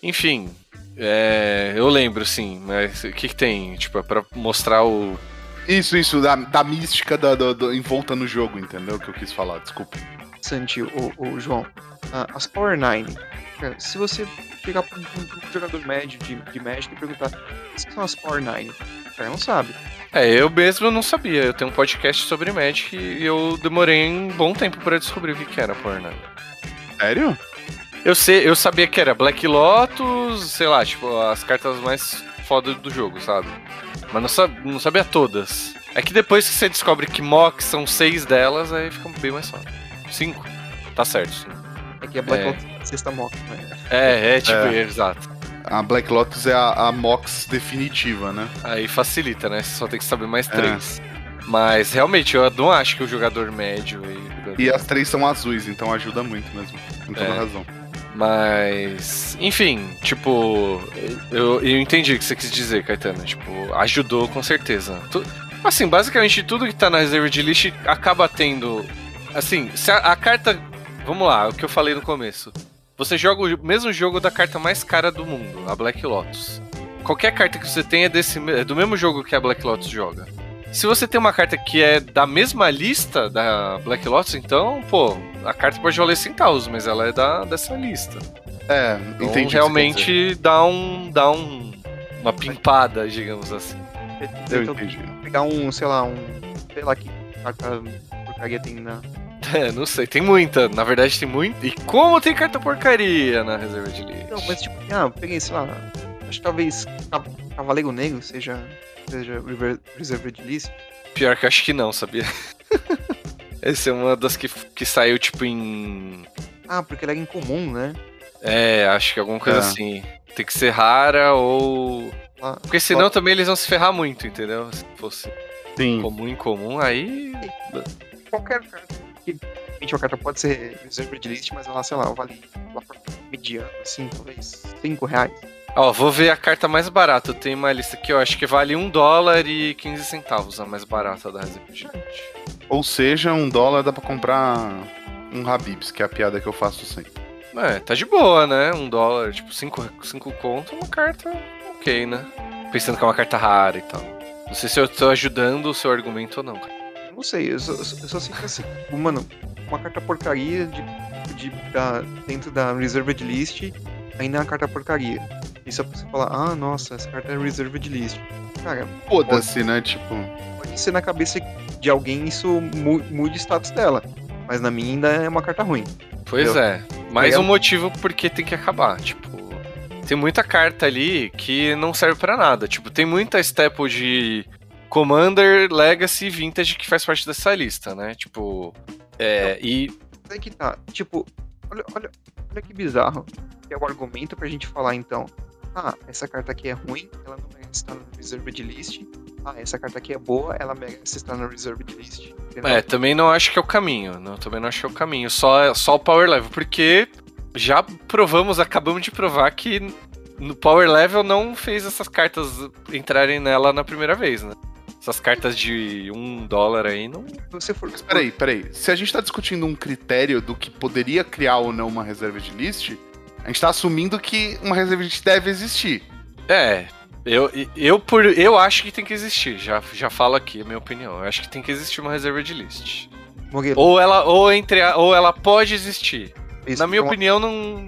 Enfim, é, eu lembro, sim, mas o que, que tem? Tipo, é pra mostrar o. Isso, isso, da, da mística da, do, do- envolta no jogo, entendeu? Que eu quis falar, desculpa. Santi, o, o João. As Power 9. Cara, se você chegar pra um, um jogador médio de, de Magic e perguntar o que são as Power 9, o cara não sabe. É, eu mesmo não sabia. Eu tenho um podcast sobre Magic e eu demorei um bom tempo pra descobrir o que, que era Pornhub. Sério? Eu sei, eu sabia que era Black Lotus, sei lá, tipo, as cartas mais fodas do jogo, sabe? Mas não, sab- não sabia todas. É que depois que você descobre que Mox são seis delas, aí fica bem mais fácil. Cinco? Tá certo, sim. É que a Black É. Lotus sexta mock, né? É, é tipo, É. exato. A Black Lotus é a, a Mox definitiva, né? Aí facilita, né? Você só tem que saber mais É. três. Mas realmente, eu não acho que o jogador médio aí. E as três são azuis, então ajuda muito mesmo. Com toda É. razão. Mas, enfim, tipo, eu, eu entendi o que você quis dizer, Caetano. Tipo, ajudou com certeza. Tu- assim, basicamente tudo que tá na reserva de list acaba tendo. Assim, se a, a carta. Vamos lá, o que eu falei no começo. Você joga o mesmo jogo da carta mais cara do mundo, a Black Lotus. Qualquer carta que você tenha é, desse, é do mesmo jogo que a Black Lotus joga. Se você tem uma carta que é da mesma lista da Black Lotus, então, pô, a carta pode valer centavos, mas ela é da, dessa lista. É, Então, entendi. realmente dá um. dá um. uma pimpada, digamos assim. Eu entendi. pegar um, sei lá, um. Sei lá que carta porcaria tem na. É, não sei, tem muita. Na verdade, tem muito. E como tem carta porcaria na reserva de lixo? Não, mas tipo, ah, peguei, sei lá. Acho que talvez Ca- Cavaleiro Negro seja. Seja Rever- Reserved List. Pior que eu acho que não, sabia? Essa é uma das que, que saiu, tipo, em. Ah, porque ela era incomum, né? É, acho que alguma coisa É. assim. Tem que ser rara ou. Ah, Porque senão também eles vão se ferrar muito, entendeu? Se fosse Sim. comum em comum, aí. qualquer carta. Que, Realmente uma carta pode ser Reserved List, mas ela, sei lá, vale lá pra mediano, assim, talvez 5 reais. Ó, vou ver a carta mais barata. Eu tenho uma lista aqui, eu acho que vale 1 dólar e 15 centavos, a mais barata da reserva de lixo. Ou seja, um dólar dá pra comprar um Habibs, que é a piada que eu faço sempre. É, tá de boa, né? Um dólar, tipo, 5 cinco conto, uma carta ok, né? Pensando que é uma carta rara e tal. Não sei se eu tô ajudando o seu argumento ou não, cara. Não sei, eu só, eu só- sei que assim, mano, uma carta porcaria de, de, da, dentro da Reserved List ainda é uma carta porcaria. E só pra você falar, ah, nossa, essa carta é Reserved List. Cara, Foda-se, né? Tipo. pode ser na cabeça de alguém isso mu- mude o status dela. Mas na minha ainda é uma carta ruim. Pois Entendeu? é. Mais Legal. um motivo porque tem que acabar. Tipo, tem muita carta ali que não serve pra nada. Tipo, tem muita staple de Commander, Legacy Vintage que faz parte dessa lista, né? Tipo, é, e Aí que tá. Tipo, olha, olha, olha que bizarro. Que é o argumento pra gente falar então. Ah, essa carta aqui é ruim, ela não merece estar no Reserved List. Ah, essa carta aqui é boa, ela merece estar no Reserved List. Entendeu? É, também não acho que é o caminho. Não, também não acho que é o caminho. Só, só o power level. Porque já provamos, acabamos de provar que no power level não fez essas cartas entrarem nela na primeira vez, né? Essas cartas de um dólar aí não. Se você for. Mas peraí, peraí. Se a gente tá discutindo um critério do que poderia criar ou não uma reserva de list, a gente tá assumindo que uma reserva de list deve existir. É. Eu, eu, por, eu acho que tem que existir. Já, já falo aqui a minha opinião. Eu acho que tem que existir uma reserva de list. Ou ela, ou entre a- ou ela pode existir. isso Na minha opinião, não.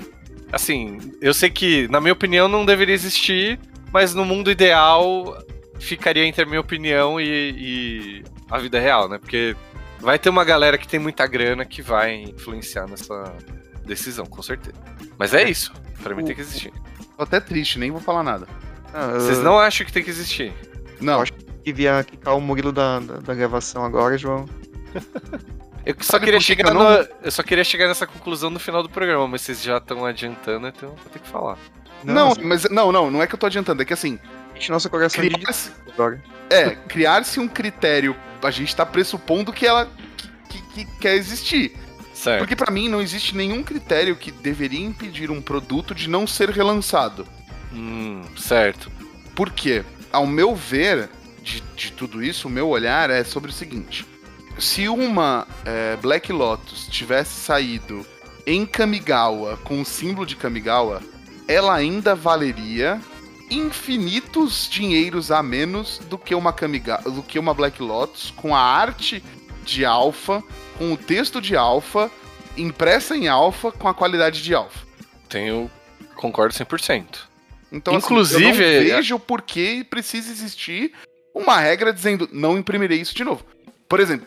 Assim, eu sei que, na minha opinião, não deveria existir, mas no mundo ideal ficaria entre a minha opinião e, e a vida real, né? Porque vai ter uma galera que tem muita grana que vai influenciar nessa decisão, com certeza. Mas é isso. Pra mim tem que existir. Tô até triste, nem vou falar nada. Ah, Vocês eu- não acham que tem que existir? Não, acho Devia quicar o Murilo da, da, da gravação agora, João. Eu só Sabe queria que que chegar eu não- no- eu só queria chegar nessa conclusão no final do programa, mas vocês já estão adiantando, então vou ter que falar. não, mas não, não, não é que eu tô adiantando, é que assim, Nosso coração de criar-se agora. é, criar-se um critério, a gente tá pressupondo que ela que, que- que quer existir. Certo. Porque pra mim não existe nenhum critério que deveria impedir um produto de não ser relançado. Hum, certo. Por quê? Ao meu ver, de, de tudo isso, o meu olhar é sobre o seguinte: se uma é, Black Lotus tivesse saído em Kamigawa com o símbolo de Kamigawa, ela ainda valeria infinitos dinheiros a menos do que uma Kamigawa, do que uma Black Lotus com a arte de alfa, com o texto de alfa, impressa em alfa com a qualidade de alfa. Tenho. Concordo 100%. Então, Inclusive, assim, eu é- não vejo por que precisa existir uma regra dizendo não imprimirei isso de novo. Por exemplo,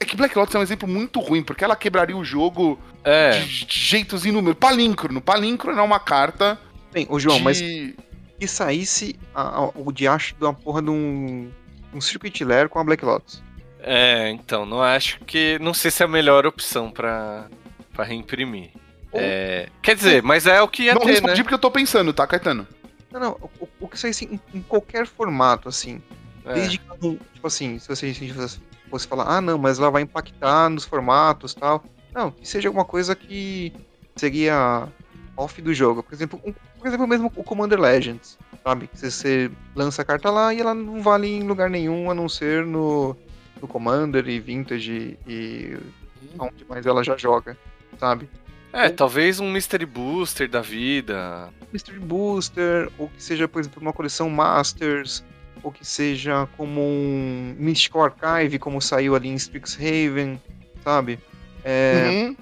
é que Black Lotus é um exemplo muito ruim, porque ela quebraria o jogo É. de, de jeitos inúmeros. Palíncrono. Palíncrono é uma carta Bem, ô João, de... mas que saísse a- a- o diacho de uma porra de um, um Circuit Lair com a Black Lotus. É, então, não acho que. Não sei se é a melhor opção pra, pra reimprimir. Ou- É, quer dizer, mas é o que ia Não ter, respondi né? porque eu tô pensando, tá, Caetano? Não, não, o, o que saísse em, em qualquer formato, assim. É. Desde que, não- tipo assim, se você, se você fosse falar, ah, não, mas ela vai impactar nos formatos tal. Não, que seja alguma coisa que seria off do jogo. Por exemplo, um- por exemplo mesmo o Commander Legends, sabe? Que você lança a carta lá e ela não vale em lugar nenhum a não ser no, no Commander e Vintage e onde mais ela já joga, sabe? É, talvez um Mystery Booster da vida. Mystery Booster, ou que seja, por exemplo, uma coleção Masters, ou que seja como um Mystical Archive, como saiu ali em Strixhaven, sabe? É, Uhum.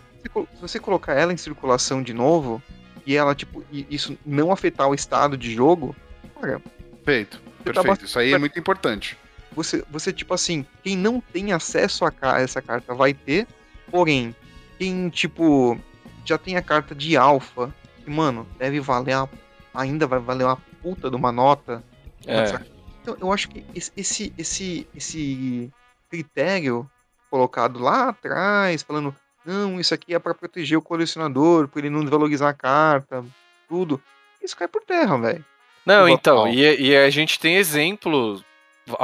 se você colocar ela em circulação de novo, e ela, tipo, e isso não afetar o estado de jogo, cara, Perfeito. Tá Perfeito. Isso aí é muito importante. você, você tipo assim, quem não tem acesso a essa carta vai ter, porém, quem, tipo, já tem a carta de alfa, que, mano, deve valer a, ainda vai valer uma puta de uma nota. É. Então, eu acho que esse, esse, esse critério colocado lá atrás, falando, não, isso aqui é para proteger o colecionador, para ele não desvalorizar a carta, tudo, isso cai por terra, velho. Não, então, e, e a gente tem exemplos,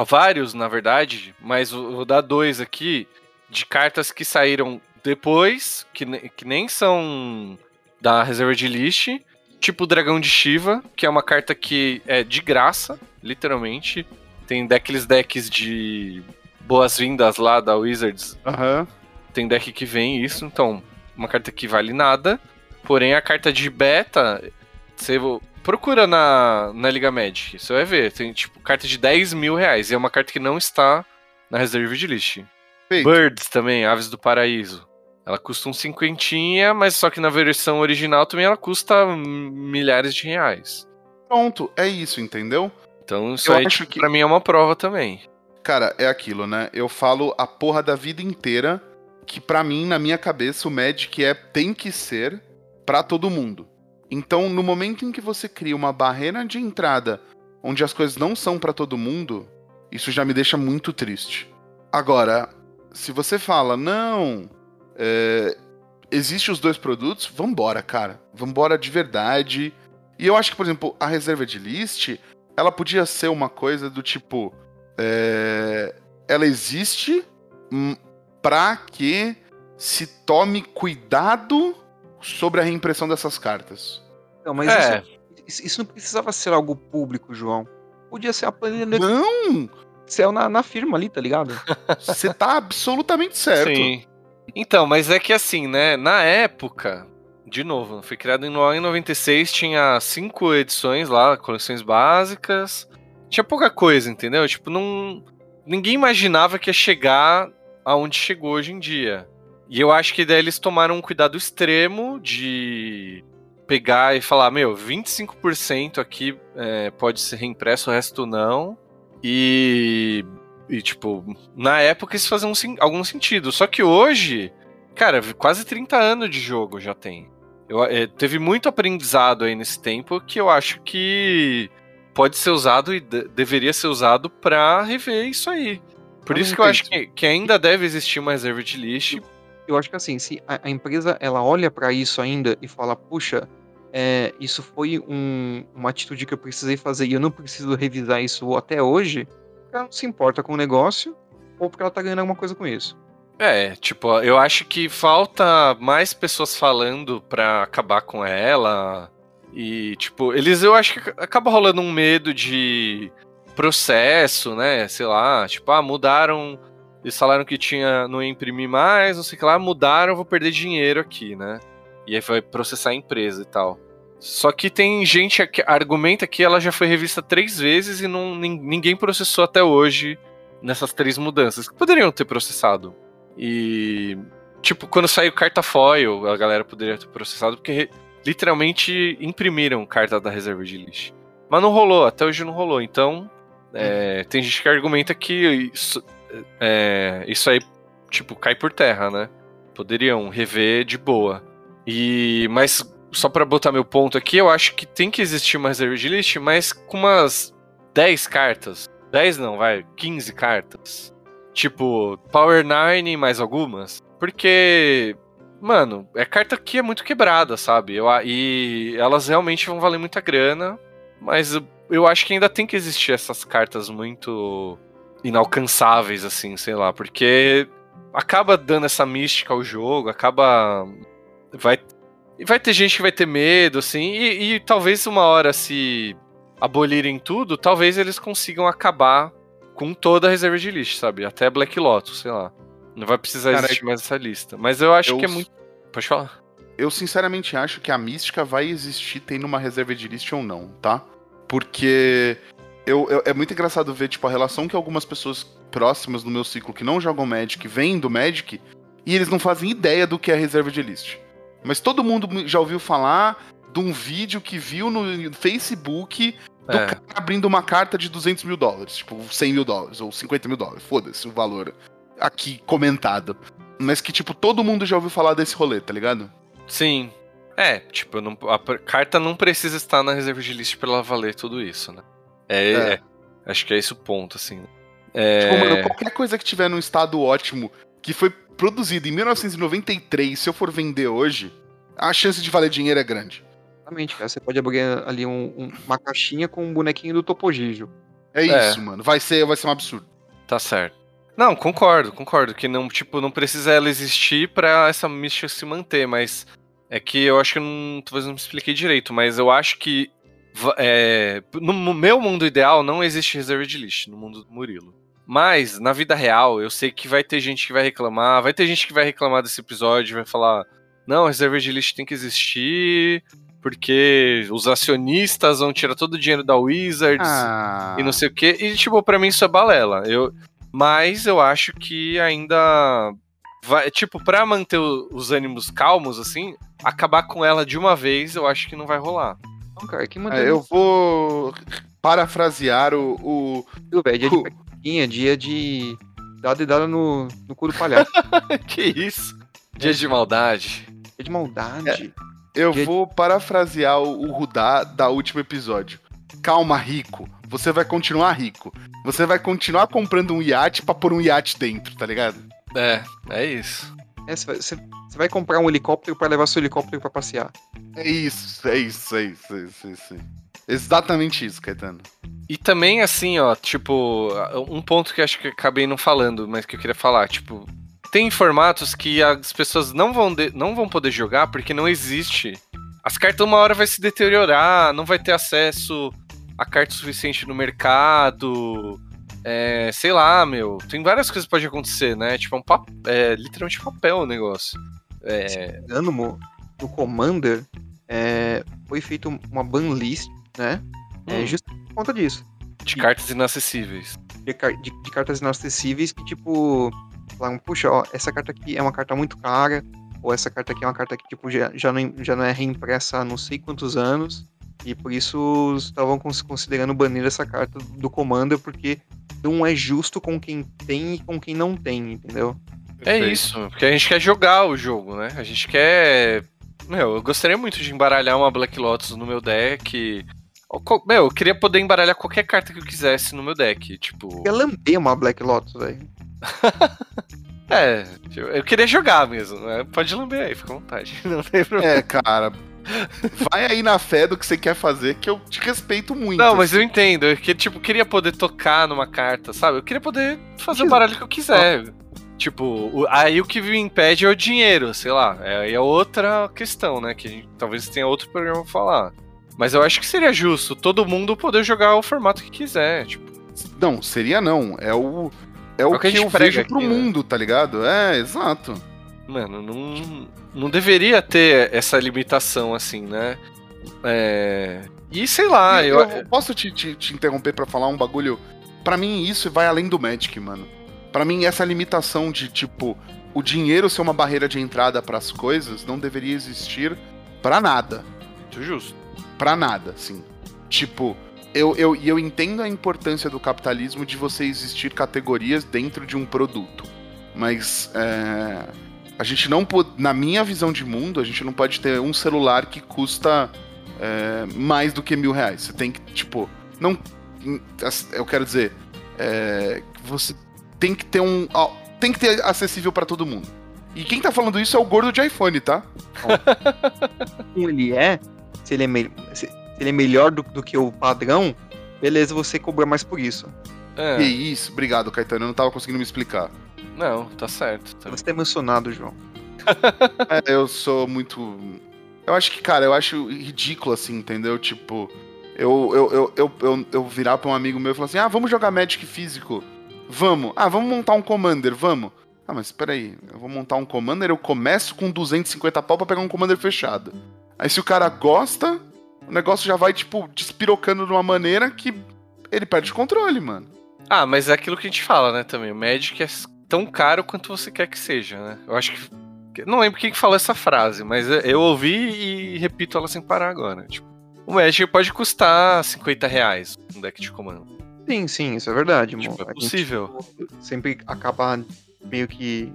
vários na verdade, mas eu vou dar dois aqui, de cartas que saíram depois, que, que nem são da reserva de list, tipo o Dragão de Shiva, que é uma carta que é de graça, literalmente. Tem daqueles decks de boas-vindas lá da Wizards Aham. Tem deck que vem isso, então, uma carta que vale nada. Porém, a carta de beta, você procura na, na Liga Magic, você vai ver, tem tipo carta de 10 mil reais, e é uma carta que não está na reserva de list. Feito. Birds também, Aves do Paraíso. Ela custa um cinquentinha, mas só que na versão original também ela custa milhares de reais. Pronto, é isso, entendeu? Então isso Eu aí, acho tipo, que- pra mim é uma prova também. Cara, é aquilo, né? Eu falo a porra da vida inteira que pra mim, na minha cabeça, o Magic é tem que ser pra todo mundo. Então, no momento em que você cria uma barreira de entrada onde as coisas não são pra todo mundo, isso já me deixa muito triste. Agora, se você fala, não, é, existe os dois produtos, vambora, cara. Vambora de verdade. E eu acho que, por exemplo, a reserva de list, ela podia ser uma coisa do tipo. é, ela existe pra que se tome cuidado sobre a reimpressão dessas cartas. Não, mas É. isso, isso não precisava ser algo público, João. Podia ser a planilha do Não! Excel na, na firma ali, tá ligado? Você tá absolutamente certo. Sim. Então, mas é que assim, né? Na época, de novo, foi criado em 96, tinha cinco edições lá, coleções básicas. Tinha pouca coisa, entendeu? Tipo, não. Ninguém imaginava que ia chegar aonde chegou hoje em dia. E eu acho que daí eles tomaram um cuidado extremo de pegar e falar, meu, 25% aqui é, pode ser reimpresso, o resto não. E e, tipo, na época isso fazia um algum sentido. Só que hoje, cara, quase 30 anos de jogo já tem. Eu, é, teve muito aprendizado aí nesse tempo que eu acho que pode ser usado e de- deveria ser usado pra rever isso aí. Por isso que eu acho que, que ainda deve existir uma reserva de lixo. Eu acho que assim, se a, a empresa ela olha pra isso ainda e fala, puxa, é, isso foi um- uma atitude que eu precisei fazer e eu não preciso revisar isso até hoje, ela não se importa com o negócio ou porque ela tá ganhando alguma coisa com isso. É, tipo, eu acho que falta mais pessoas falando pra acabar com ela. E, tipo, eles eu acho que acaba rolando um medo de processo, né? Sei lá, tipo, ah, mudaram. Eles falaram que tinha, não ia imprimir mais, não sei o que lá, mudaram, vou perder dinheiro aqui, né? E aí vai processar a empresa e tal. Só que tem gente que argumenta que ela já foi revista três vezes e não, nin- ninguém processou até hoje nessas três mudanças. Que poderiam ter processado. E. Tipo, quando saiu carta foil, a galera poderia ter processado, porque literalmente imprimiram carta da reserva de lixo. Mas não rolou, até hoje não rolou. Então, é, tem gente que argumenta que isso, é, isso aí, tipo, cai por terra, né? Poderiam rever de boa. E. Mas, só pra botar meu ponto aqui, eu acho que tem que existir uma reserva list, mas com umas 10 cartas. 10 não, vai, 15 cartas. Tipo, Power 9 e mais algumas. Porque, mano, é carta que é muito quebrada, sabe? Eu, e elas realmente vão valer muita grana. Mas eu, acho que ainda tem que existir essas cartas muito inalcançáveis, assim, sei lá. Porque acaba dando essa mística ao jogo, acaba. Vai, vai ter gente que vai ter medo, assim. E, e talvez uma hora, se abolirem tudo, talvez eles consigam acabar com toda a reserva de lixo, sabe? Até Black Lotus, sei lá. Não vai precisar Cara, existir mais essa lista. Mas eu acho eu que é muito. Pode falar. Eu sinceramente acho que a mística vai existir tendo uma reserva de list ou não, tá? Porque eu, eu- é muito engraçado ver, tipo, a relação que algumas pessoas próximas do meu ciclo que não jogam Magic vêm do Magic e eles não fazem ideia do que é reserva de list. Mas todo mundo já ouviu falar de um vídeo que viu no Facebook do É. cara abrindo uma carta de 200 mil dólares, tipo 100 mil dólares ou 50 mil dólares, foda-se o valor aqui comentado. Mas que, tipo, todo mundo já ouviu falar desse rolê, tá ligado? Sim. É, tipo, não- a carta não precisa estar na reserva de list pra ela valer tudo isso, né? É, É. é. acho que é esse o ponto, assim. É, Tipo, mano, qualquer coisa que tiver num estado ótimo, que foi produzido em 1993, se eu for vender hoje, a chance de valer dinheiro é grande. Exatamente, cara. Você pode abrir ali um- um- uma caixinha com um bonequinho do Topogijo. É, É. isso, mano. Vai ser, vai ser um absurdo. Tá certo. Não, concordo, concordo. Que não, tipo, não precisa ela existir pra essa mística se manter, mas é que eu acho que eu não. Talvez não me expliquei direito, mas eu acho que. é, no meu mundo ideal não existe reserva de lixo, no mundo do Murilo. Mas, na vida real, eu sei que vai ter gente que vai reclamar, vai ter gente que vai reclamar desse episódio, vai falar: não, reserva de lixo tem que existir, porque os acionistas vão tirar todo o dinheiro da Wizards Ah, e não sei o que. E, tipo, pra mim isso é balela. Eu, mas eu acho que ainda. Vai, tipo, pra manter o- os ânimos calmos, assim, acabar com ela de uma vez, eu acho que não vai rolar. Não, cara, que É, mantém eu vou parafrasear o, o- velho. Dia de o- pequinha, dia de. Dada e dada no, no cu do palhaço. que isso? Dia de maldade. dia de maldade. Eu Dia- vou parafrasear o, o Rudá da último episódio. Calma, rico. Você vai continuar rico. Você vai continuar comprando um iate pra pôr um iate dentro, tá ligado? É, é isso. É, você, vai, você- você vai comprar um helicóptero pra levar seu helicóptero pra passear. É isso, é isso, é isso, é isso, é isso. Exatamente isso, Caetano. E também, assim, ó, tipo, um ponto que acho que acabei não falando, mas que eu queria falar, tipo, tem formatos que as pessoas não vão, de- não vão poder jogar porque não existe. As cartas uma hora vai se deteriorar, não vai ter acesso a carta suficiente no mercado. É, sei lá, meu. Tem várias coisas que podem acontecer, né? Tipo, é um pap é literalmente papel o negócio. É, engano, mo, no Commander é, foi feita uma ban list, né? É, Hum. justo por conta disso. de cartas inacessíveis. De, de- de cartas inacessíveis que, tipo, puxa, ó, essa carta aqui é uma carta muito cara, ou essa carta aqui é uma carta que, tipo, já, já, não, já não é reimpressa há não sei quantos anos, e por isso estavam cons- considerando banir essa carta do Commander, porque não é justo com quem tem e com quem não tem, entendeu? É isso, porque a gente quer jogar o jogo, né? A gente quer. Meu, eu gostaria muito de embaralhar uma Black Lotus no meu deck. Meu, eu queria poder embaralhar qualquer carta que eu quisesse no meu deck. Tipo. Eu lamber uma Black Lotus, velho. É, eu eu queria jogar mesmo. né? Pode lamber aí, fica à vontade. Não tem problema. É, cara. Vai aí na fé do que você quer fazer, que eu te respeito muito. Não, mas eu entendo. Eu que, tipo, queria poder tocar numa carta, sabe? Eu queria poder fazer o baralho que eu quiser. Tipo, o- aí o que me impede é o dinheiro, sei lá. É, aí é outra questão, né? Que a gente- talvez tenha outro programa pra falar. Mas eu acho que seria justo todo mundo poder jogar o formato que quiser. Tipo, Não, seria não. É o. É o É o que que, eu vejo pro aqui, né? mundo, tá ligado? É, exato. Mano, não, não deveria ter essa limitação assim, né? É. E sei lá, eu, eu. eu posso te, te, te interromper pra falar um bagulho? Pra mim, isso vai além do Magic, mano. Pra mim, essa limitação de, tipo, o dinheiro ser uma barreira de entrada pras coisas não deveria existir pra nada. Justo. Pra nada, assim. Tipo, eu, eu, e eu entendo a importância do capitalismo de você existir categorias dentro de um produto. Mas é, a gente não pode. Na minha visão de mundo, a gente não pode ter um celular que custa é, mais do que mil reais. Você tem que, tipo. Não. Eu quero dizer. é, você tem que ter um. ó, Tem que ter acessível pra todo mundo. E quem tá falando isso é o gordo de iPhone, tá? como ele é, se ele é, me- se, ele é melhor do, do que o padrão, beleza, você cobra mais por isso. É, Que isso, obrigado, Caetano. Eu não tava conseguindo me explicar. Não, tá certo. Tá. Você tá emocionado, João. É, eu sou muito. Eu acho que, cara, eu acho ridículo assim, entendeu? Tipo, eu, eu, eu, eu, eu, eu virar pra um amigo meu e falar assim: ah, vamos jogar Magic físico? Vamos. Ah, vamos montar um Commander, vamos. Ah, mas peraí, eu vou montar um Commander, eu começo com 250 pau pra pegar um Commander fechado. Aí se o cara gosta, o negócio já vai, tipo, despirocando de uma maneira que ele perde o controle, mano. Ah, mas é aquilo que a gente fala, né, também. O Magic é tão caro quanto você quer que seja, né? Eu acho que. Não lembro quem que falou essa frase, mas eu- ouvi e repito ela sem parar agora. Tipo, o Magic pode custar 50 reais um deck de comando. Sim, sim, isso é verdade, Tipo, amor. é A gente possível. sempre acaba meio que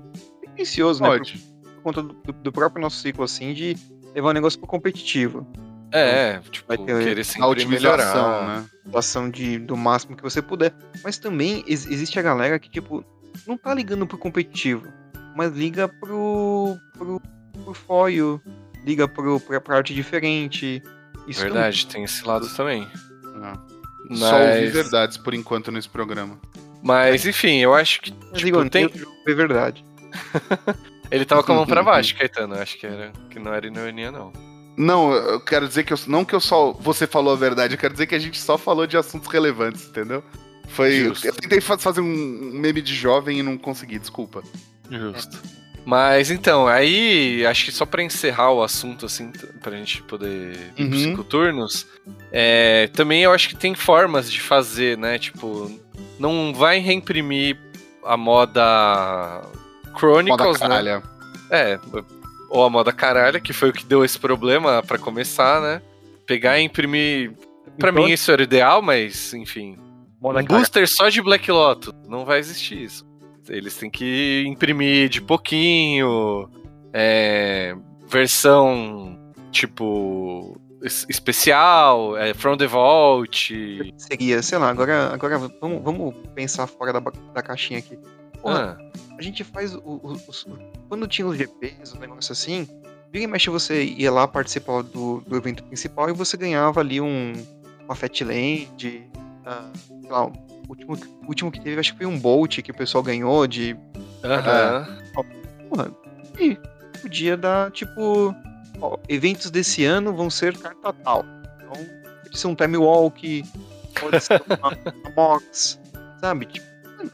vicioso, né? Pode. Por, por conta do, do próprio nosso ciclo, assim, de levar o negócio pro competitivo. É, tipo, Vai ter querer A sempre otimização, melhorar. né? Situação de, do máximo que você puder. Mas também ex- existe a galera que, tipo, não tá ligando pro competitivo, mas liga pro. pro, pro foil, liga pro, pra, pra arte diferente. Isso Verdade, tem esse lado também. É. Mas, Só ouvir verdades por enquanto nesse programa. mas enfim, eu acho que Mas tipo, tem- tem... é verdade. ele tava com a mão pra baixo, Caetano. Acho que, era, que não era ironia, não. Não, eu quero dizer que eu, não que eu só você falou a verdade, eu quero dizer que a gente só falou de assuntos relevantes, entendeu? Foi, Justo. eu tentei fa- fazer um meme de jovem e não consegui, desculpa. Justo. Mas então, aí acho que só pra encerrar o assunto, assim, pra gente poder ir pros Uhum. cinco turnos, é, também eu acho que tem formas de fazer, né? Tipo, não vai reimprimir a moda Chronicles, Moda né? caralha. É, ou a moda caralha, que foi o que deu esse problema pra começar, né? Pegar e imprimir. Pra Então, mim isso era ideal, mas enfim. Um booster só de Black Lotus. Não vai existir isso. Eles têm que imprimir de pouquinho. é, versão tipo. es- especial, é, From the Vault. Seria, sei lá, agora, agora vamos, vamos pensar fora da, da caixinha aqui. Ah, a gente faz o, o, os- quando tinha os GPs, um negócio assim, vira e mexe você ia lá participar do, do evento principal e você ganhava ali um uma Fatland, ah, sei lá, o último, o último que teve acho que foi um Bolt que o pessoal ganhou de Aham. Porra, e podia dar, tipo, ó, eventos desse ano vão ser carta tal. Então, pode ser um time walk, pode ser uma, uma mox, sabe? Tipo,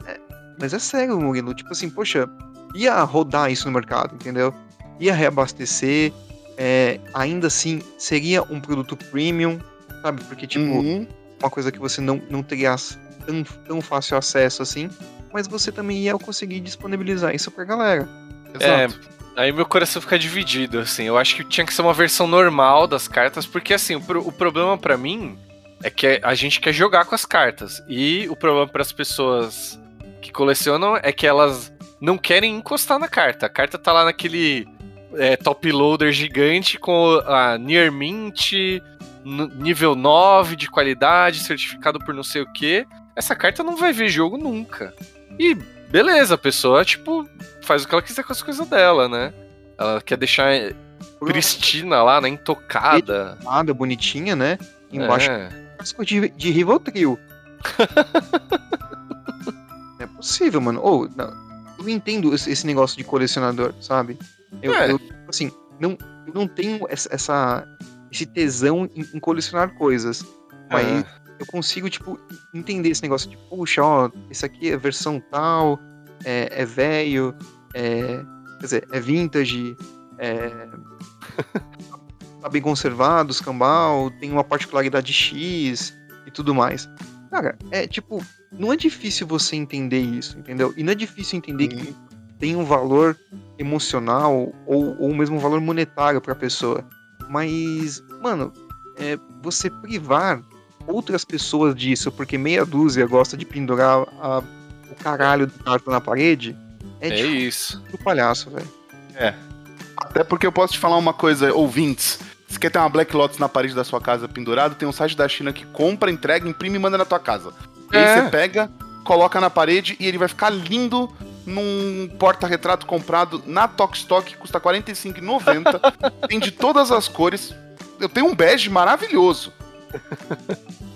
é- mas é sério, Murilo. Tipo assim, poxa, ia rodar isso no mercado, entendeu? Ia reabastecer, é, ainda assim, seria um produto premium, sabe? Porque, tipo, Uhum. Uma coisa que você não, não teria tão, tão fácil acesso assim, mas você também ia conseguir disponibilizar isso pra galera. É, Exato. aí meu coração fica dividido, assim. Eu acho que tinha que ser uma versão normal das cartas, porque assim, o, pro- o problema pra mim é que a gente quer jogar com as cartas. E o problema para as pessoas que colecionam é que elas não querem encostar na carta. A carta tá lá naquele é, top loader gigante com a Near Mint, nível 9 de qualidade, certificado por não sei o que. Essa carta não vai ver jogo nunca. E beleza, a pessoa, tipo, faz o que ela quiser com as coisas dela, né? Ela quer deixar pristina lá, né? Intocada. Nada bonitinha, né? Embaixo É. de, de Rivotril. Não é possível, mano. Ou, não, eu entendo esse, esse negócio de colecionador, sabe? Eu, É. eu, assim, não, eu não tenho essa, essa- esse tesão em, em colecionar coisas. Mas É. eu consigo, tipo, entender esse negócio de, puxa, ó, esse aqui é versão tal, é, é velho, é, quer dizer, é vintage, é, tá bem conservado, escambau, tem uma particularidade X e tudo mais. Cara, é tipo, não é difícil você entender isso, entendeu? E não é difícil entender que tem um valor emocional ou, ou mesmo um valor monetário pra pessoa. Mas, mano, é, você privar outras pessoas disso porque meia dúzia gosta de pendurar a- o caralho do carro na parede é, É isso. do palhaço, velho. Até porque eu posso te falar uma coisa, ouvintes. Você quer ter uma Black Lotus na parede da sua casa pendurada? Tem um site da China que compra, entrega, imprime e manda na tua casa. E aí É. você pega, coloca na parede e ele vai ficar lindo num porta-retrato comprado na Tokstok, custa R$ 45,90. tem de todas as cores. Eu tenho um bege maravilhoso.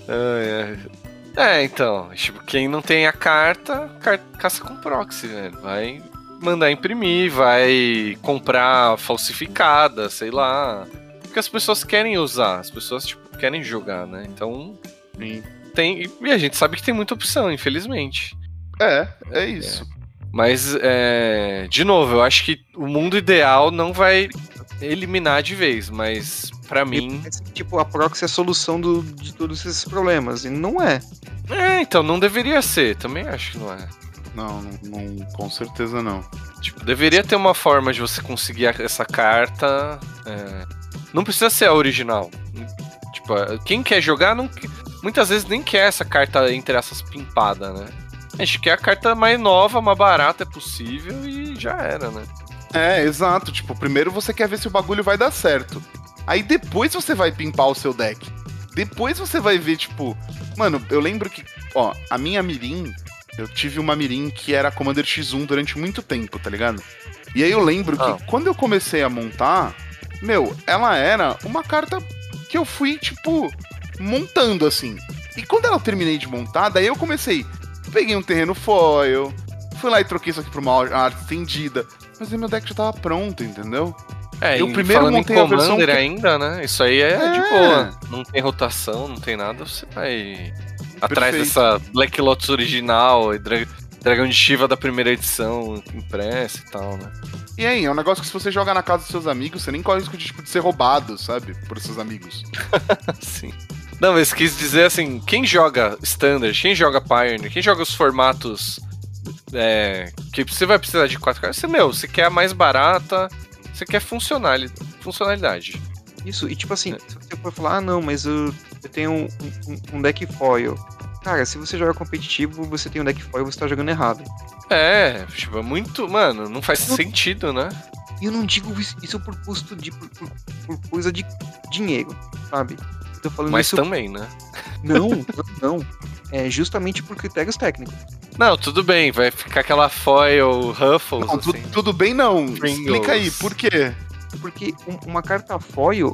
Ai, ai. É, então, tipo, quem não tem a carta, car- caça com proxy, velho. Vai mandar imprimir, vai comprar falsificada, sei lá. Porque as pessoas querem usar, as pessoas, tipo, querem jogar, né? Então, tem. E a gente sabe que tem muita opção, infelizmente. É, é isso. Mas, é, de novo, eu acho que o mundo ideal não vai eliminar de vez, mas pra mim. Tipo, a proxy é a solução do- de todos esses problemas. E não é. É, então não deveria ser, também acho que não é. Não, não, não, com certeza não. Tipo, deveria ter uma forma de você conseguir essa carta. é, Não precisa ser a original. Tipo, quem quer jogar, não... muitas vezes nem quer essa carta entre essas pimpada, né? A gente quer a carta mais nova, mais barata é possível e já era, né? É, exato. Tipo, primeiro você quer ver se o bagulho vai dar certo. Aí depois você vai pimpar o seu deck. Depois você vai ver, tipo. Mano, eu lembro que, ó, a minha Mirim, eu tive uma Mirim que era Commander X1 durante muito tempo, tá ligado? E aí eu lembro Ah. que quando eu comecei a montar, meu, ela era uma carta que eu fui, tipo, montando assim. E quando eu terminei de montar, daí eu comecei. Peguei um terreno foil, fui lá e troquei isso aqui pra uma arte estendida. Mas aí meu deck já tava pronto, entendeu? É, Eu primeiro falando em montei a versão Commander que- ainda, né? Isso aí é, de É. boa. Não tem rotação, não tem nada, você vai atrás Perfeito. dessa Black Lotus original e Dra- Dragão de Shiva da primeira edição impressa e tal, né? E aí, é um negócio que se você jogar na casa dos seus amigos, você nem corre o risco de, tipo, de ser roubado, sabe? Por seus amigos. Sim. Não, mas quis dizer assim, quem joga Standard, quem joga Pioneer, quem joga os formatos é, que você vai precisar de quatro caras, você, meu, você quer a mais barata, você quer funcionali- funcionalidade. Isso, e tipo assim, É. você for falar, ah não, mas eu, eu tenho um, um- um deck foil. Cara, se você joga competitivo, você tem um deck foil, você tá jogando errado. É, tipo, é muito. Mano, não faz Eu- sentido, né? E eu não digo isso, isso por custo de. Por, por- por coisa de dinheiro, sabe? Eu tô falando Mas isso. também, né? Não, não. É justamente por critérios técnicos. Não, tudo bem, vai ficar aquela foil Ruffles, Não, tu- assim. tudo bem não. Pringles. Explica aí, por quê? Porque um- uma carta foil,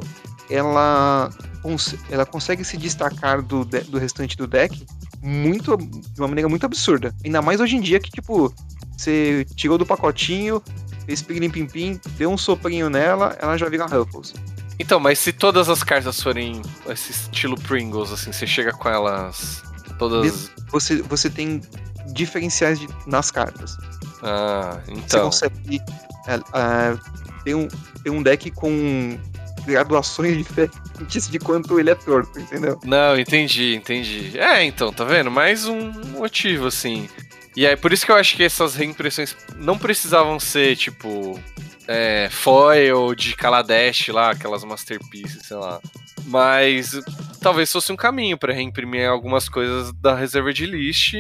ela, cons- ela consegue se destacar do, de- do restante do deck muito, de uma maneira muito absurda. Ainda mais hoje em dia que, tipo, você tirou do pacotinho, fez pirim pim pim, deu um soprinho nela, ela já vira Ruffles. Então, mas se todas as cartas forem esse estilo Pringles, assim, você chega com elas todas. Você, você tem diferenciais de- nas cartas. Ah, Você então. consegue é, é, ter, um, ter um deck com graduações diferentes de quanto ele é torto, entendeu? Não, entendi, entendi. É, então, tá vendo? Mais um motivo, assim. E aí, por isso que eu acho que essas reimpressões não precisavam ser, tipo, é, foil de Kaladesh lá, aquelas masterpieces, sei lá. Mas talvez fosse um caminho pra reimprimir algumas coisas da reserva de list,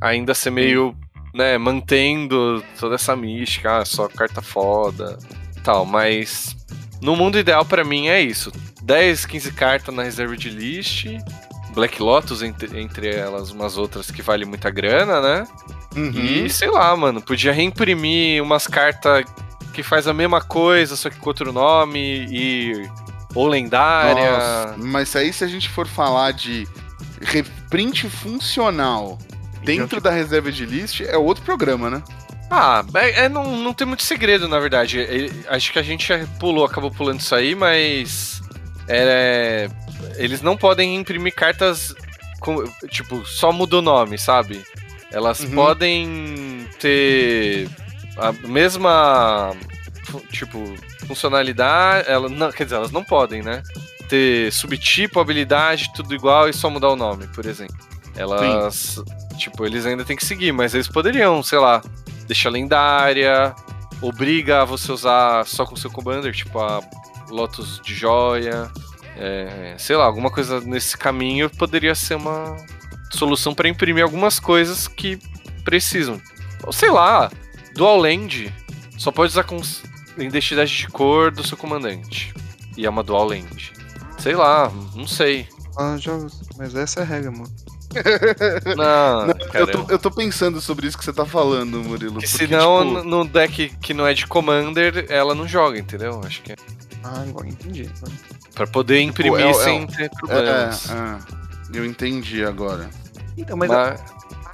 ainda ser meio, né, mantendo toda essa mística, ah, só carta foda tal, mas no mundo ideal pra mim é isso. 10, 15 cartas na reserva de list, Black Lotus entre, entre elas, umas outras que vale muita grana, né? Uhum. E sei lá, mano, podia reimprimir umas cartas que faz a mesma coisa, só que com outro nome e ou lendária. Nossa, mas aí se a gente for falar de reprint funcional dentro da reserva de list, é outro programa, né? Ah, é, é, não, não tem muito segredo, na verdade. É, acho que a gente já pulou, acabou pulando isso aí, mas. É, eles não podem imprimir cartas. Com, tipo, só muda o nome, sabe? Elas Uhum. podem ter a mesma. Tipo, funcionalidade. Ela, não, quer dizer, elas não podem, né? Ter subtipo, habilidade, tudo igual e só mudar o nome, por exemplo. Elas. Tipo, eles ainda têm que seguir, mas eles poderiam, sei lá, deixa lendária, obriga a você usar só com seu commander, tipo a Lotus de joia, é, sei lá, alguma coisa nesse caminho poderia ser uma solução para imprimir algumas coisas que precisam. Ou sei lá, Dual Land só pode usar com identidade de cor do seu comandante. E é uma Dual Land. Sei lá, não sei. Ah, já, mas essa é a regra, mano. Não, Eu caramba. tô, eu tô pensando sobre isso que você tá falando, Murilo. Porque Porque, senão, tipo, no- deck que não é de Commander, ela não joga, entendeu? Acho que é Ah, agora entendi. pra poder imprimir é o- é sem o- ter é, problemas. é, eu entendi agora. Então, mas Mas-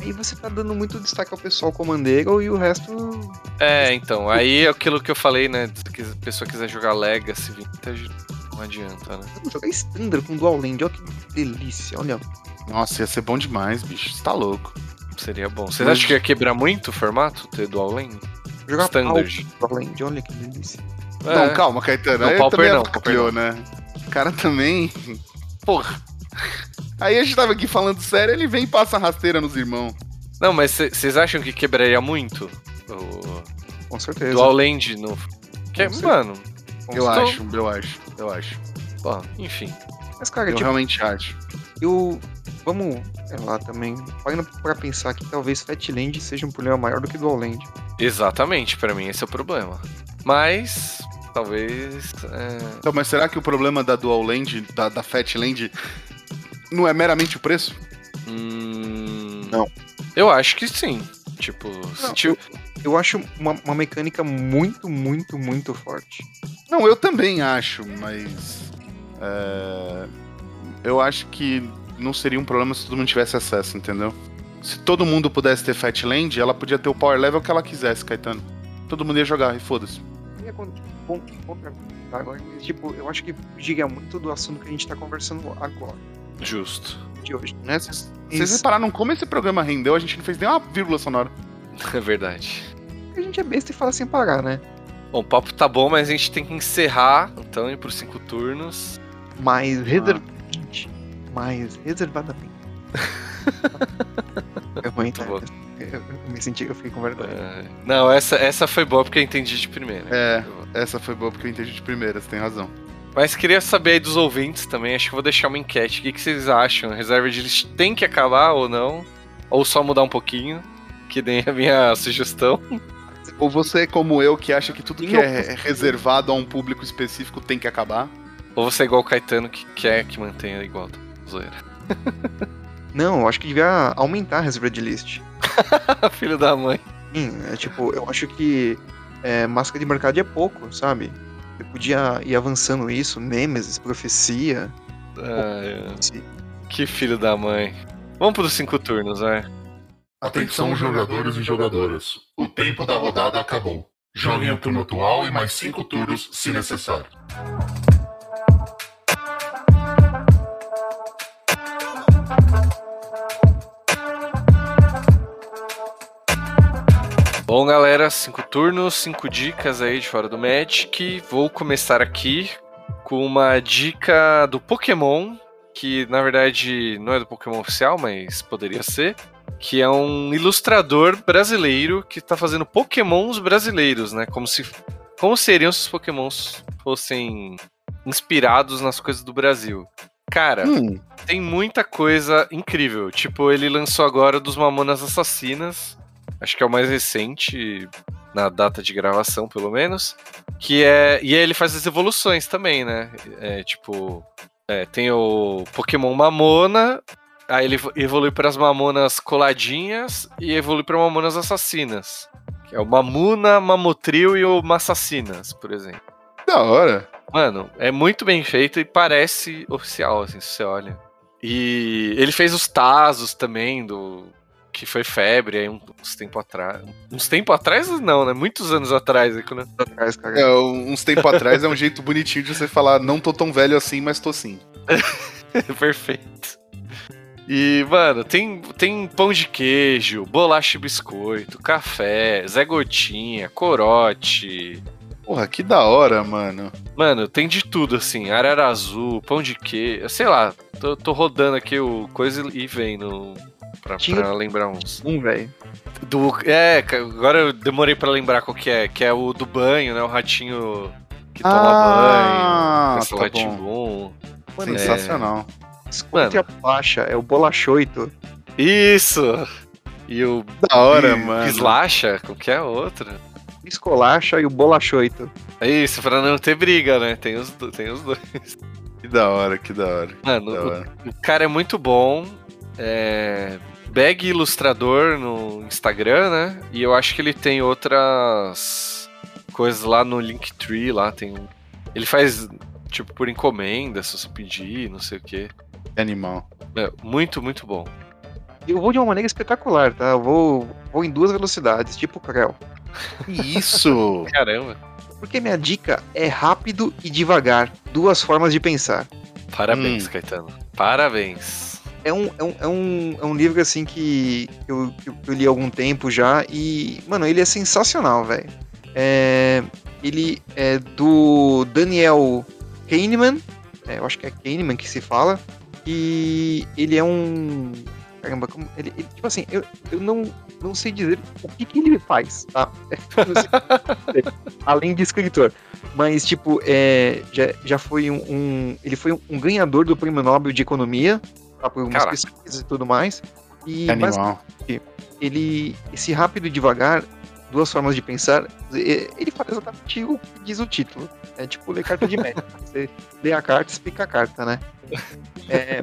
aí você tá dando muito destaque ao pessoal comandeiro e o resto. é, então, aí é aquilo que eu falei, né? Se a pessoa quiser jogar Legacy Vintage, não adianta, né? Vamos jogar Standard com Dual Land, olha que delícia, olha. Nossa, ia ser bom demais, bicho. Você tá louco. Seria bom. Vocês acham que ia quebrar muito o formato ter Dual Lane? Jogar Standard. Dual Land, olha que delícia. É. Não, calma, Caetano. Não, aí Pauper também não, avacalhou, né? O cara também. Porra. Aí a gente tava aqui falando sério, ele vem e passa rasteira nos irmãos. Não, mas vocês acham que quebraria muito o Com certeza. Dual Land no. Que, Com mano, Com Eu Estou- acho, eu acho, eu acho. bom, enfim. Mas, cara, Eu tipo, realmente acho. eu. Vamos, sei lá, também. Parando pra pensar que talvez Fatland seja um problema maior do que Dual Land. Exatamente, pra mim esse é o problema. Mas, talvez. é, Então, mas será que o problema da Dual Land, da, da Fat Land, não é meramente o preço? hum, Não. Eu acho que sim. Tipo, se Não, ti- Eu acho uma, uma mecânica muito, muito, muito forte. Não, eu também acho, mas. é, eu acho que não seria um problema se todo mundo tivesse acesso, entendeu? Se todo mundo pudesse ter Fat Land, ela podia ter o power level que ela quisesse, Caetano. Todo mundo ia jogar, e foda-se. Eu tá, mas, tipo, eu acho que diga muito do assunto que a gente tá conversando agora, Justo. de hoje. Né? Vocês vocês repararam como esse programa rendeu, a gente não fez nem uma vírgula sonora. É verdade. A gente é besta e fala sem parar, né? Bom, o papo tá bom, mas a gente tem que encerrar, então, ir pros cinco turnos. Mais reservadamente. Mais reservadamente. é ruim, tá? bom. Eu, eu me senti, eu fiquei com vergonha. É, Não, essa, essa foi boa porque eu entendi de primeira. É. Essa foi boa porque eu entendi de primeira, você tem razão. Mas queria saber aí dos ouvintes também, acho que vou deixar uma enquete. O que, que vocês acham? A reserva de list tem que acabar ou não? Ou só mudar um pouquinho? Que nem a minha sugestão. Ou você, como eu, que acha que tudo que é reservado a um público específico tem que acabar? Ou você é igual o Caetano que quer que mantenha igual. Zoeira. Não, eu acho que devia aumentar a reserva de list. Filho da mãe. Sim, é tipo, eu acho que é, máscara de mercado é pouco, sabe? Eu podia ir avançando isso, Nemesis, Profecia. Ah, é. Que filho da mãe. Vamos pros cinco turnos, vai. Atenção, jogadores e jogadoras. O tempo da rodada acabou. Joguem o turno atual e mais cinco turnos, se necessário. Bom, galera, cinco turnos, cinco dicas aí de fora do Magic. Vou começar aqui com uma dica do Pokémon, que na verdade não é do Pokémon oficial, mas poderia ser. Que é um ilustrador brasileiro que tá fazendo Pokémons brasileiros, né? Como se. Como seriam se os Pokémons fossem inspirados nas coisas do Brasil? Cara, Hum, tem muita coisa incrível. Tipo, ele lançou agora dos Mamonas Assassinas. Acho que é o mais recente, na data de gravação, pelo menos. Que é. E aí ele faz as evoluções também, né? É, tipo. é, tem o Pokémon Mamona. Aí ele evolui para as Mamonas coladinhas e evolui para Mamonas Assassinas. Que é o Mamuna, Mamotril e o Massassinas, por exemplo. da hora. Mano, é muito bem feito e parece oficial, assim, se você olha. E ele fez os Tazos também, do. Que foi febre aí uns tempo atrás. Uns tempo atrás, não, né? Muitos anos atrás. aí Quando... Atrás, cara. É, uns tempo atrás é um jeito bonitinho de você falar, não tô tão velho assim, mas tô sim. Perfeito. E, mano, tem, tem pão de queijo, bolacha e biscoito, café, Zé Gotinha, corote. Porra, que da hora, mano. Mano, tem de tudo, assim. Arara azul, pão de queijo. Sei lá, tô, tô rodando aqui o coisa e vendo pra, Tinha- pra lembrar uns. Um, velho. Do, é, agora eu demorei pra lembrar qual que é. Que é o do banho, né? O ratinho que toma Ah, banho. Tá ratinho Mano, Sensacional. esconde a baixa, é o bolachoito. Isso! E o Da hora, e- mano. Slacha, qual que é a outra? Escolacha e o bolachoito. É isso, pra não ter briga, né? Tem os, tem os dois. Que da hora, que da hora. Mano, Da o, hora. o cara é muito bom. É. Bag Ilustrador no Instagram, né? E eu acho que ele tem outras coisas lá no Linktree, lá tem um... Ele faz, tipo, por encomenda, se você pedir, não sei o quê. Que animal. É, muito, muito bom. Eu vou de uma maneira espetacular, tá? Eu vou, vou em duas velocidades, tipo o isso? Caramba. Porque minha dica é rápido e devagar. Duas formas de pensar. Parabéns, Hum. Caetano. Parabéns. É um, é um, é um, é um livro assim que eu, que eu li há algum tempo já e, mano, ele é sensacional, velho. É, ele é do Daniel Kahneman, é, eu acho que é Kahneman que se fala, e ele é um. Caramba, como. Ele, ele- tipo assim, eu, eu não, não sei dizer o que, que ele faz, tá? Não sei dizer, Além de escritor. Mas, tipo, é, já, já foi um, um- Ele foi um ganhador do Prêmio Nobel de Economia, tá, por algumas Caraca. pesquisas e tudo mais. E animal. ele, esse rápido e devagar, duas formas de pensar, e- ele faz exatamente o que diz o título. É tipo ler carta de médico. Você lê a carta e explica a carta, né? É,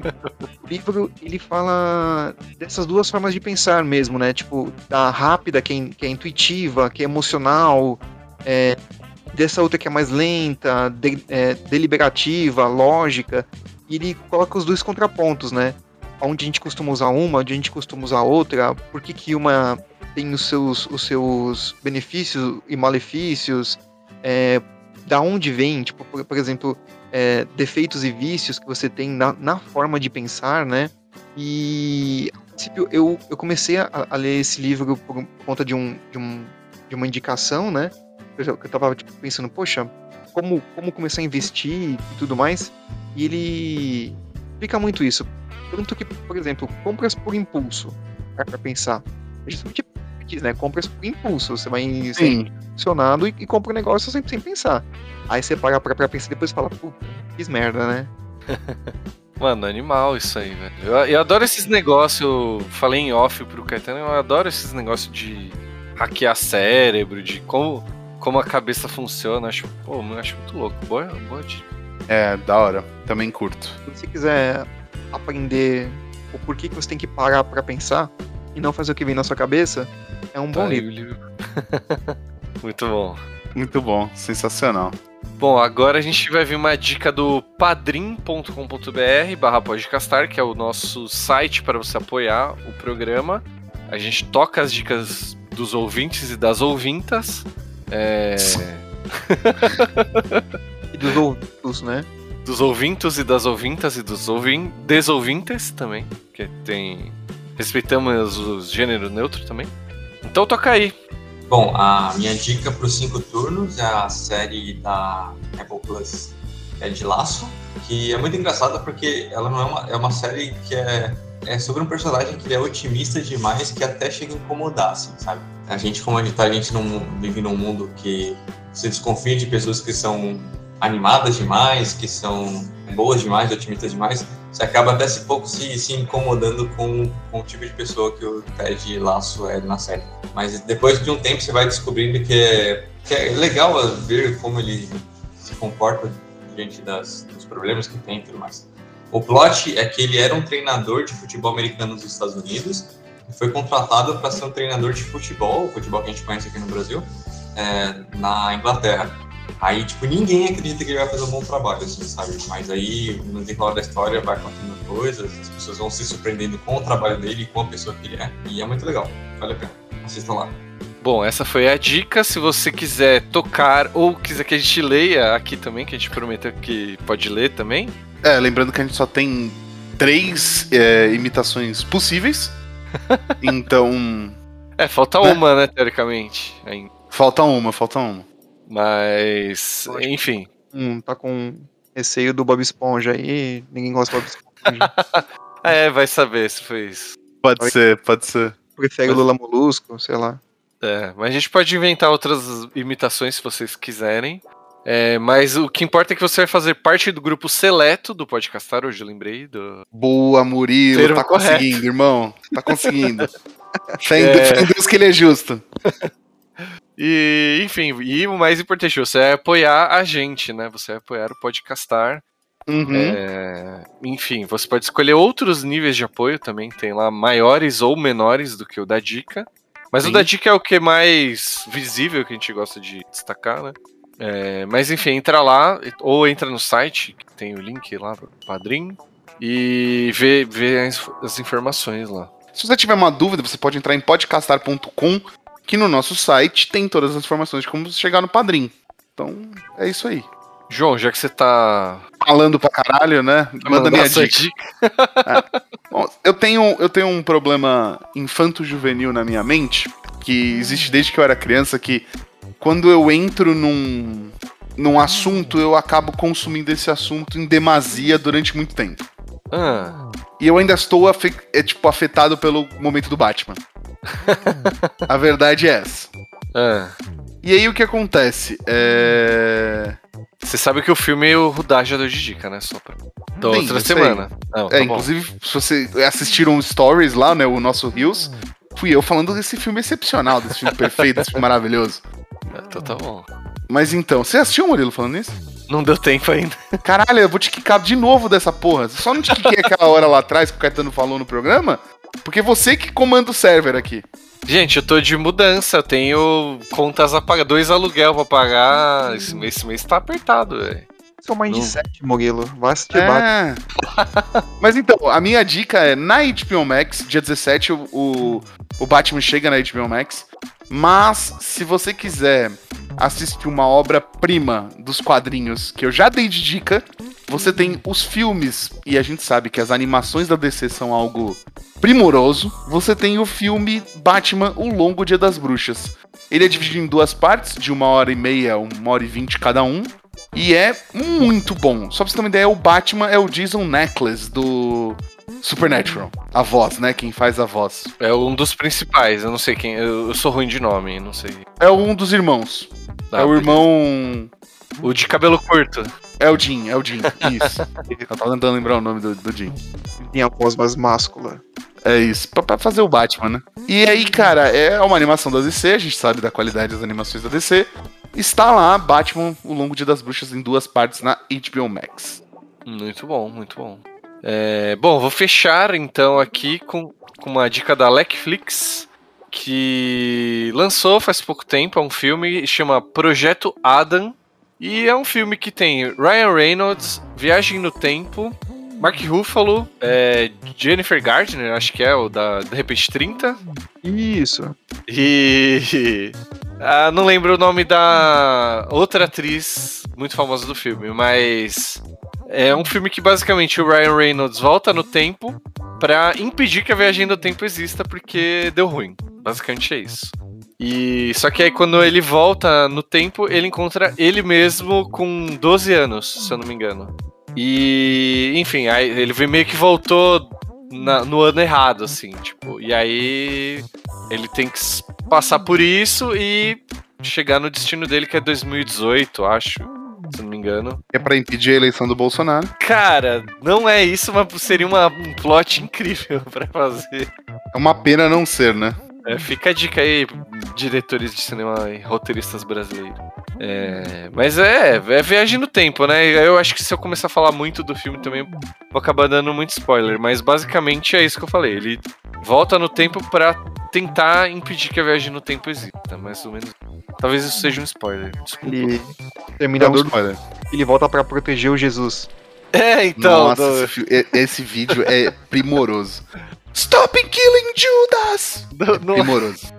o livro, ele fala dessas duas formas de pensar mesmo, né? Tipo, da rápida, que é, que é intuitiva, que é emocional, é, dessa outra que é mais lenta, de- é, deliberativa, lógica. E ele coloca os dois contrapontos, né? Onde a gente costuma usar uma, onde a gente costuma usar outra, por que, que uma tem os seus, os seus benefícios e malefícios, é, da onde vem, tipo, por, por exemplo, é, defeitos e vícios que você tem na, na forma de pensar, né? E princípio eu, eu comecei a, a ler esse livro por conta de, um, de, um, de uma indicação, né? Eu, eu tava tipo, pensando, poxa, como, como começar a investir e tudo mais. E ele explica muito isso. Tanto que, por exemplo, compras por impulso, para pra pensar. É justamente o diz, né? Compras por impulso. Você vai ser funcionado e, e compra um negócio sem, sem pensar. Aí você para pra, pra pensar e depois fala, puta, fiz merda, né? Mano, animal isso aí, velho. Eu, eu adoro esses negócios. Falei em off pro Caetano, eu adoro esses negócios de hackear cérebro, de como, como a cabeça funciona. Acho, pô, eu acho muito louco. Boa, boa dica. É, da hora. Também curto. Se você quiser aprender o porquê que você tem que parar pra pensar, e não fazer o que vem na sua cabeça, é um bom Tá aí livro. livro. Muito bom. Muito bom, sensacional. Bom, agora a gente vai ver uma dica do padrim.com.br barra podcastar, que é o nosso site para você apoiar o programa. A gente toca as dicas dos ouvintes e das ouvintas. É, E dos ouvidos, né? dos ouvintos e das ouvintas e dos ouvin desouvintes também, que tem respeitamos o gênero neutro também. Então toca aí. Bom, a minha dica para os cinco turnos é a série da Apple Plus é de Laço, que é muito engraçada porque ela não é uma, é uma série que é, é sobre um personagem que ele é otimista demais que até chega a incomodar, assim, sabe? A gente, como a gente, tá, a gente não vive num mundo que se desconfia de pessoas que são animadas demais, que são boas demais, otimistas demais, você acaba até se pouco se, se incomodando com, com o tipo de pessoa que o Ted Laço é na série. Mas depois de um tempo você vai descobrindo que é, que é legal ver como ele se comporta diante das, dos problemas que tem e tudo mais. O plot é que ele era um treinador de futebol americano nos Estados Unidos foi contratado para ser um treinador de futebol, o futebol que a gente conhece aqui no Brasil, é, na Inglaterra. Aí, tipo, ninguém acredita que ele vai fazer um bom trabalho, assim, sabe? Mas aí, no desenrolar da história, vai acontecendo coisas, as pessoas vão se surpreendendo com o trabalho dele e com a pessoa que ele é. E é muito legal, vale a pena. Assistam lá. Bom, essa foi a dica. Se você quiser tocar ou quiser que a gente leia aqui também, que a gente prometeu que pode ler também. É, lembrando que a gente só tem três é, imitações possíveis. Então, É, falta Né? uma, né, teoricamente. ainda. falta uma, falta uma. Mas, enfim. Hum, tá com receio do Bob Esponja aí, ninguém gosta do Bob Esponja. É, vai saber se foi isso. Pode Oi? ser, pode ser. Prefere o Lula Molusco, sei lá. É, mas a gente pode inventar outras imitações se vocês quiserem. É, mas o que importa é que você vai fazer parte do grupo seleto do Podcastar, hoje eu lembrei do. Boa, Murilo, Termo tá correto. conseguindo, irmão. Tá conseguindo. Fé em É. Deus- fé em Deus que ele é justo. E, enfim, e o mais importante, você é apoiar a gente, né? Você é apoiar o Podcastar. Uhum. É, enfim, você pode escolher outros níveis de apoio também, tem lá maiores ou menores do que o da dica. Mas o Sim. da dica é o que é mais visível, que a gente gosta de destacar, né? É, mas enfim, entra lá, ou entra no site, que tem o link lá pro Padrim, e vê, vê as, as informações lá. Se você tiver uma dúvida, você pode entrar em podcastar.com, que no nosso site tem todas as informações de como chegar no Padrim. Então, é isso aí. João, já que você tá. Falando pra caralho, né? Manda minha a sua dica. Bom, eu tenho, eu tenho um problema infanto-juvenil na minha mente, que existe desde que eu era criança, que quando eu entro num, num assunto, eu acabo consumindo esse assunto em demasia durante muito tempo. Ah, E eu ainda estou afe- é, tipo, afetado pelo momento do Batman. A verdade é essa. ah. E aí o que acontece? É. Você sabe que o filme o Rudá já deu de dica, né? Só pra... Da Sim, outra semana. Não, tá É, bom. inclusive, se você assistiram o Stories lá, né? O nosso Rios, fui eu falando desse filme excepcional, desse filme perfeito, desse filme maravilhoso. Então tá bom. Mas então, você assistiu o Murilo falando isso? Não deu tempo ainda. Caralho, eu vou te quicar de novo dessa porra. Só não te quiquei aquela hora lá atrás que o Caetano falou no programa, porque você que comanda o server aqui. Gente, eu tô de mudança, eu tenho contas a pagar, dois aluguel pra pagar. Esse mês, esse mês tá apertado, velho. São mais de Não. sete, Murilo. Vai assistir Batman. É. Mas então, a minha dica é, na HBO Max, dia 17, o, o, o Batman chega na HBO Max. Mas, se você quiser assistir uma obra-prima dos quadrinhos que eu já dei de dica, você tem os filmes, e a gente sabe que as animações da DC são algo primoroso. Você tem o filme Batman, O Longo Dia das Bruxas. Ele é dividido em duas partes, de uma hora e meia, uma hora e vinte cada um. E é muito bom. Só pra você ter uma ideia, o Batman é o Jason Necklace do Supernatural. A voz, né? Quem faz a voz. É um dos principais, eu não sei quem. Eu, eu sou ruim de nome, não sei. É um dos irmãos. Ah, é o irmão. O de cabelo curto. É o Jim, é o Jim. Isso. Eu tava tentando lembrar o nome do, do Jim. Tem a voz mais máscula. É isso, pra, pra fazer o Batman, né? E aí, cara, é uma animação da DC, a gente sabe da qualidade das animações da DC. Está lá, Batman, o Longo Dia das Bruxas, em duas partes na HBO Max. Muito bom, muito bom. É, bom, vou fechar então aqui com, com uma dica da Netflix que lançou faz pouco tempo, é um filme chama Projeto Adam e é um filme que tem Ryan Reynolds, Viagem no Tempo, Mark Ruffalo, é, Jennifer Gardner, acho que é o da De Repente 30. Isso. E. Ah, não lembro o nome da outra atriz muito famosa do filme, mas. É um filme que basicamente o Ryan Reynolds volta no tempo para impedir que a viagem no tempo exista porque deu ruim. Basicamente é isso. E só que aí quando ele volta no tempo, ele encontra ele mesmo com 12 anos, se eu não me engano. E, enfim, aí ele meio que voltou na, no ano errado, assim, tipo. E aí ele tem que passar por isso e chegar no destino dele, que é 2018, acho. Se não me engano. É pra impedir a eleição do Bolsonaro. Cara, não é isso, mas seria uma, um plot incrível para fazer. É uma pena não ser, né? É, fica a dica aí, diretores de cinema e roteiristas brasileiros. É, mas é, é viagem no tempo, né? Eu acho que se eu começar a falar muito do filme também, vou acabar dando muito spoiler. Mas basicamente é isso que eu falei. Ele volta no tempo para tentar impedir que a viagem no tempo exista. Mais ou menos. Talvez isso seja um spoiler. Desculpa. Ele termina Dá um spoiler. ele volta pra proteger o Jesus. É, então. Nossa, do- esse, esse vídeo é primoroso. Stop killing Judas! não, Primoroso.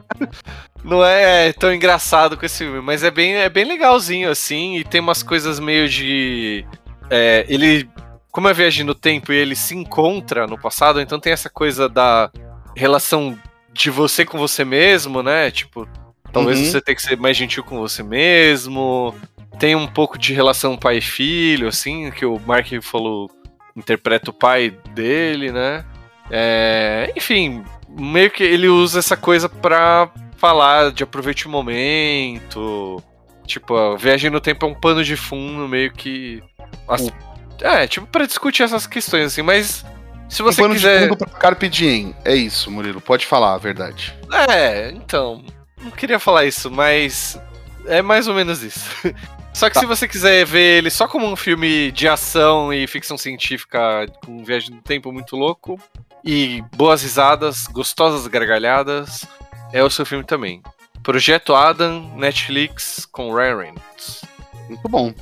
não é tão engraçado com esse filme, mas é bem, é bem legalzinho, assim, e tem umas coisas meio de. é, ele. Como é viagem no tempo e ele se encontra no passado, então tem essa coisa da relação de você com você mesmo, né? Tipo, talvez Uhum. você tenha que ser mais gentil com você mesmo. Tem um pouco de relação pai filho, assim, que o Mark falou, interpreta o pai dele, né? É, enfim, meio que ele usa essa coisa pra falar de aproveite o momento. Tipo, a viagem no tempo é um pano de fundo, meio que. as- é, tipo, pra discutir essas questões, assim, mas. Se você um pano quiser. de fundo pra Carpe Diem. É isso, Murilo. Pode falar a verdade. É, então. Não queria falar isso, mas. É mais ou menos isso. Só que Tá. se você quiser ver ele só como um filme de ação e ficção científica com viagem no tempo muito louco e boas risadas, gostosas gargalhadas, é o seu filme também. Projeto Adam, Netflix com Ryan Reynolds. Muito bom.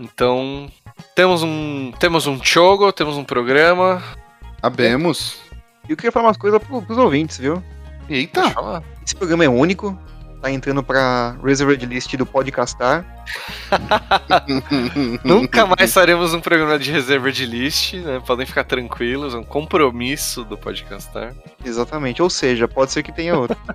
Então, temos um temos um chogo, temos um programa. Abemos. E eu queria falar umas coisas pro, pros ouvintes, viu? Eita. Esse programa é único. Tá entrando pra Reserved List do Podcastar. Nunca mais faremos um programa de reserva de list, né? Podem ficar tranquilos, é um compromisso do podcastar. Exatamente. Ou seja, pode ser que tenha outro.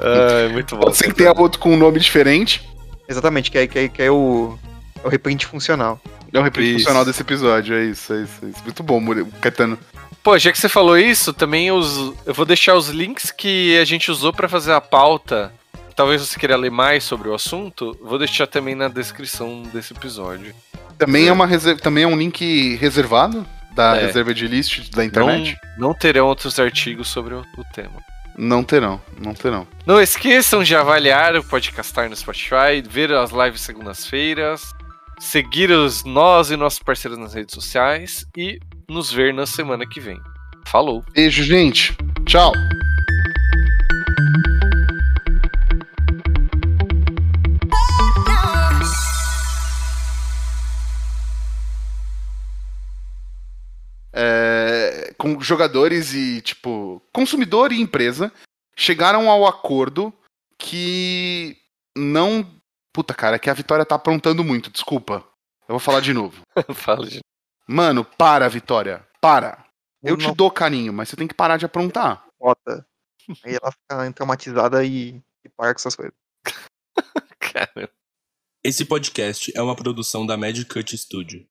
Ah, é muito bom. Pode ser que tenha outro com um nome diferente. Exatamente, que é, que é, que é o, é o reprint funcional. É o Isso. funcional desse episódio. É isso, é isso, é isso. Muito bom, Murilo. Caetano. Pô, já que você falou isso, também os, eu vou deixar os links que a gente usou pra fazer a pauta. Talvez você queira ler mais sobre o assunto, vou deixar também na descrição desse episódio. Também é, uma reser... também é um link reservado da É. reserva de list da internet? Não, não terão outros artigos sobre o, o tema. Não, terão, não terão. Não esqueçam de avaliar o Podcastar no Spotify, ver as lives segundas-feiras, seguir os nós e nossos parceiros nas redes sociais e nos ver na semana que vem. Falou! Beijo, gente. Tchau. É, com jogadores e, tipo, consumidor e empresa chegaram ao acordo que não. Puta, cara, é que a Vitória tá aprontando muito, desculpa. Eu vou falar de novo. Fala, gente. Mano, para, Vitória. Para. Eu te Não dou carinho, mas você tem que parar de aprontar. Bota. Aí ela fica traumatizada e, e para com essas coisas. Cara. Esse podcast é uma produção da Magic Cut Studio.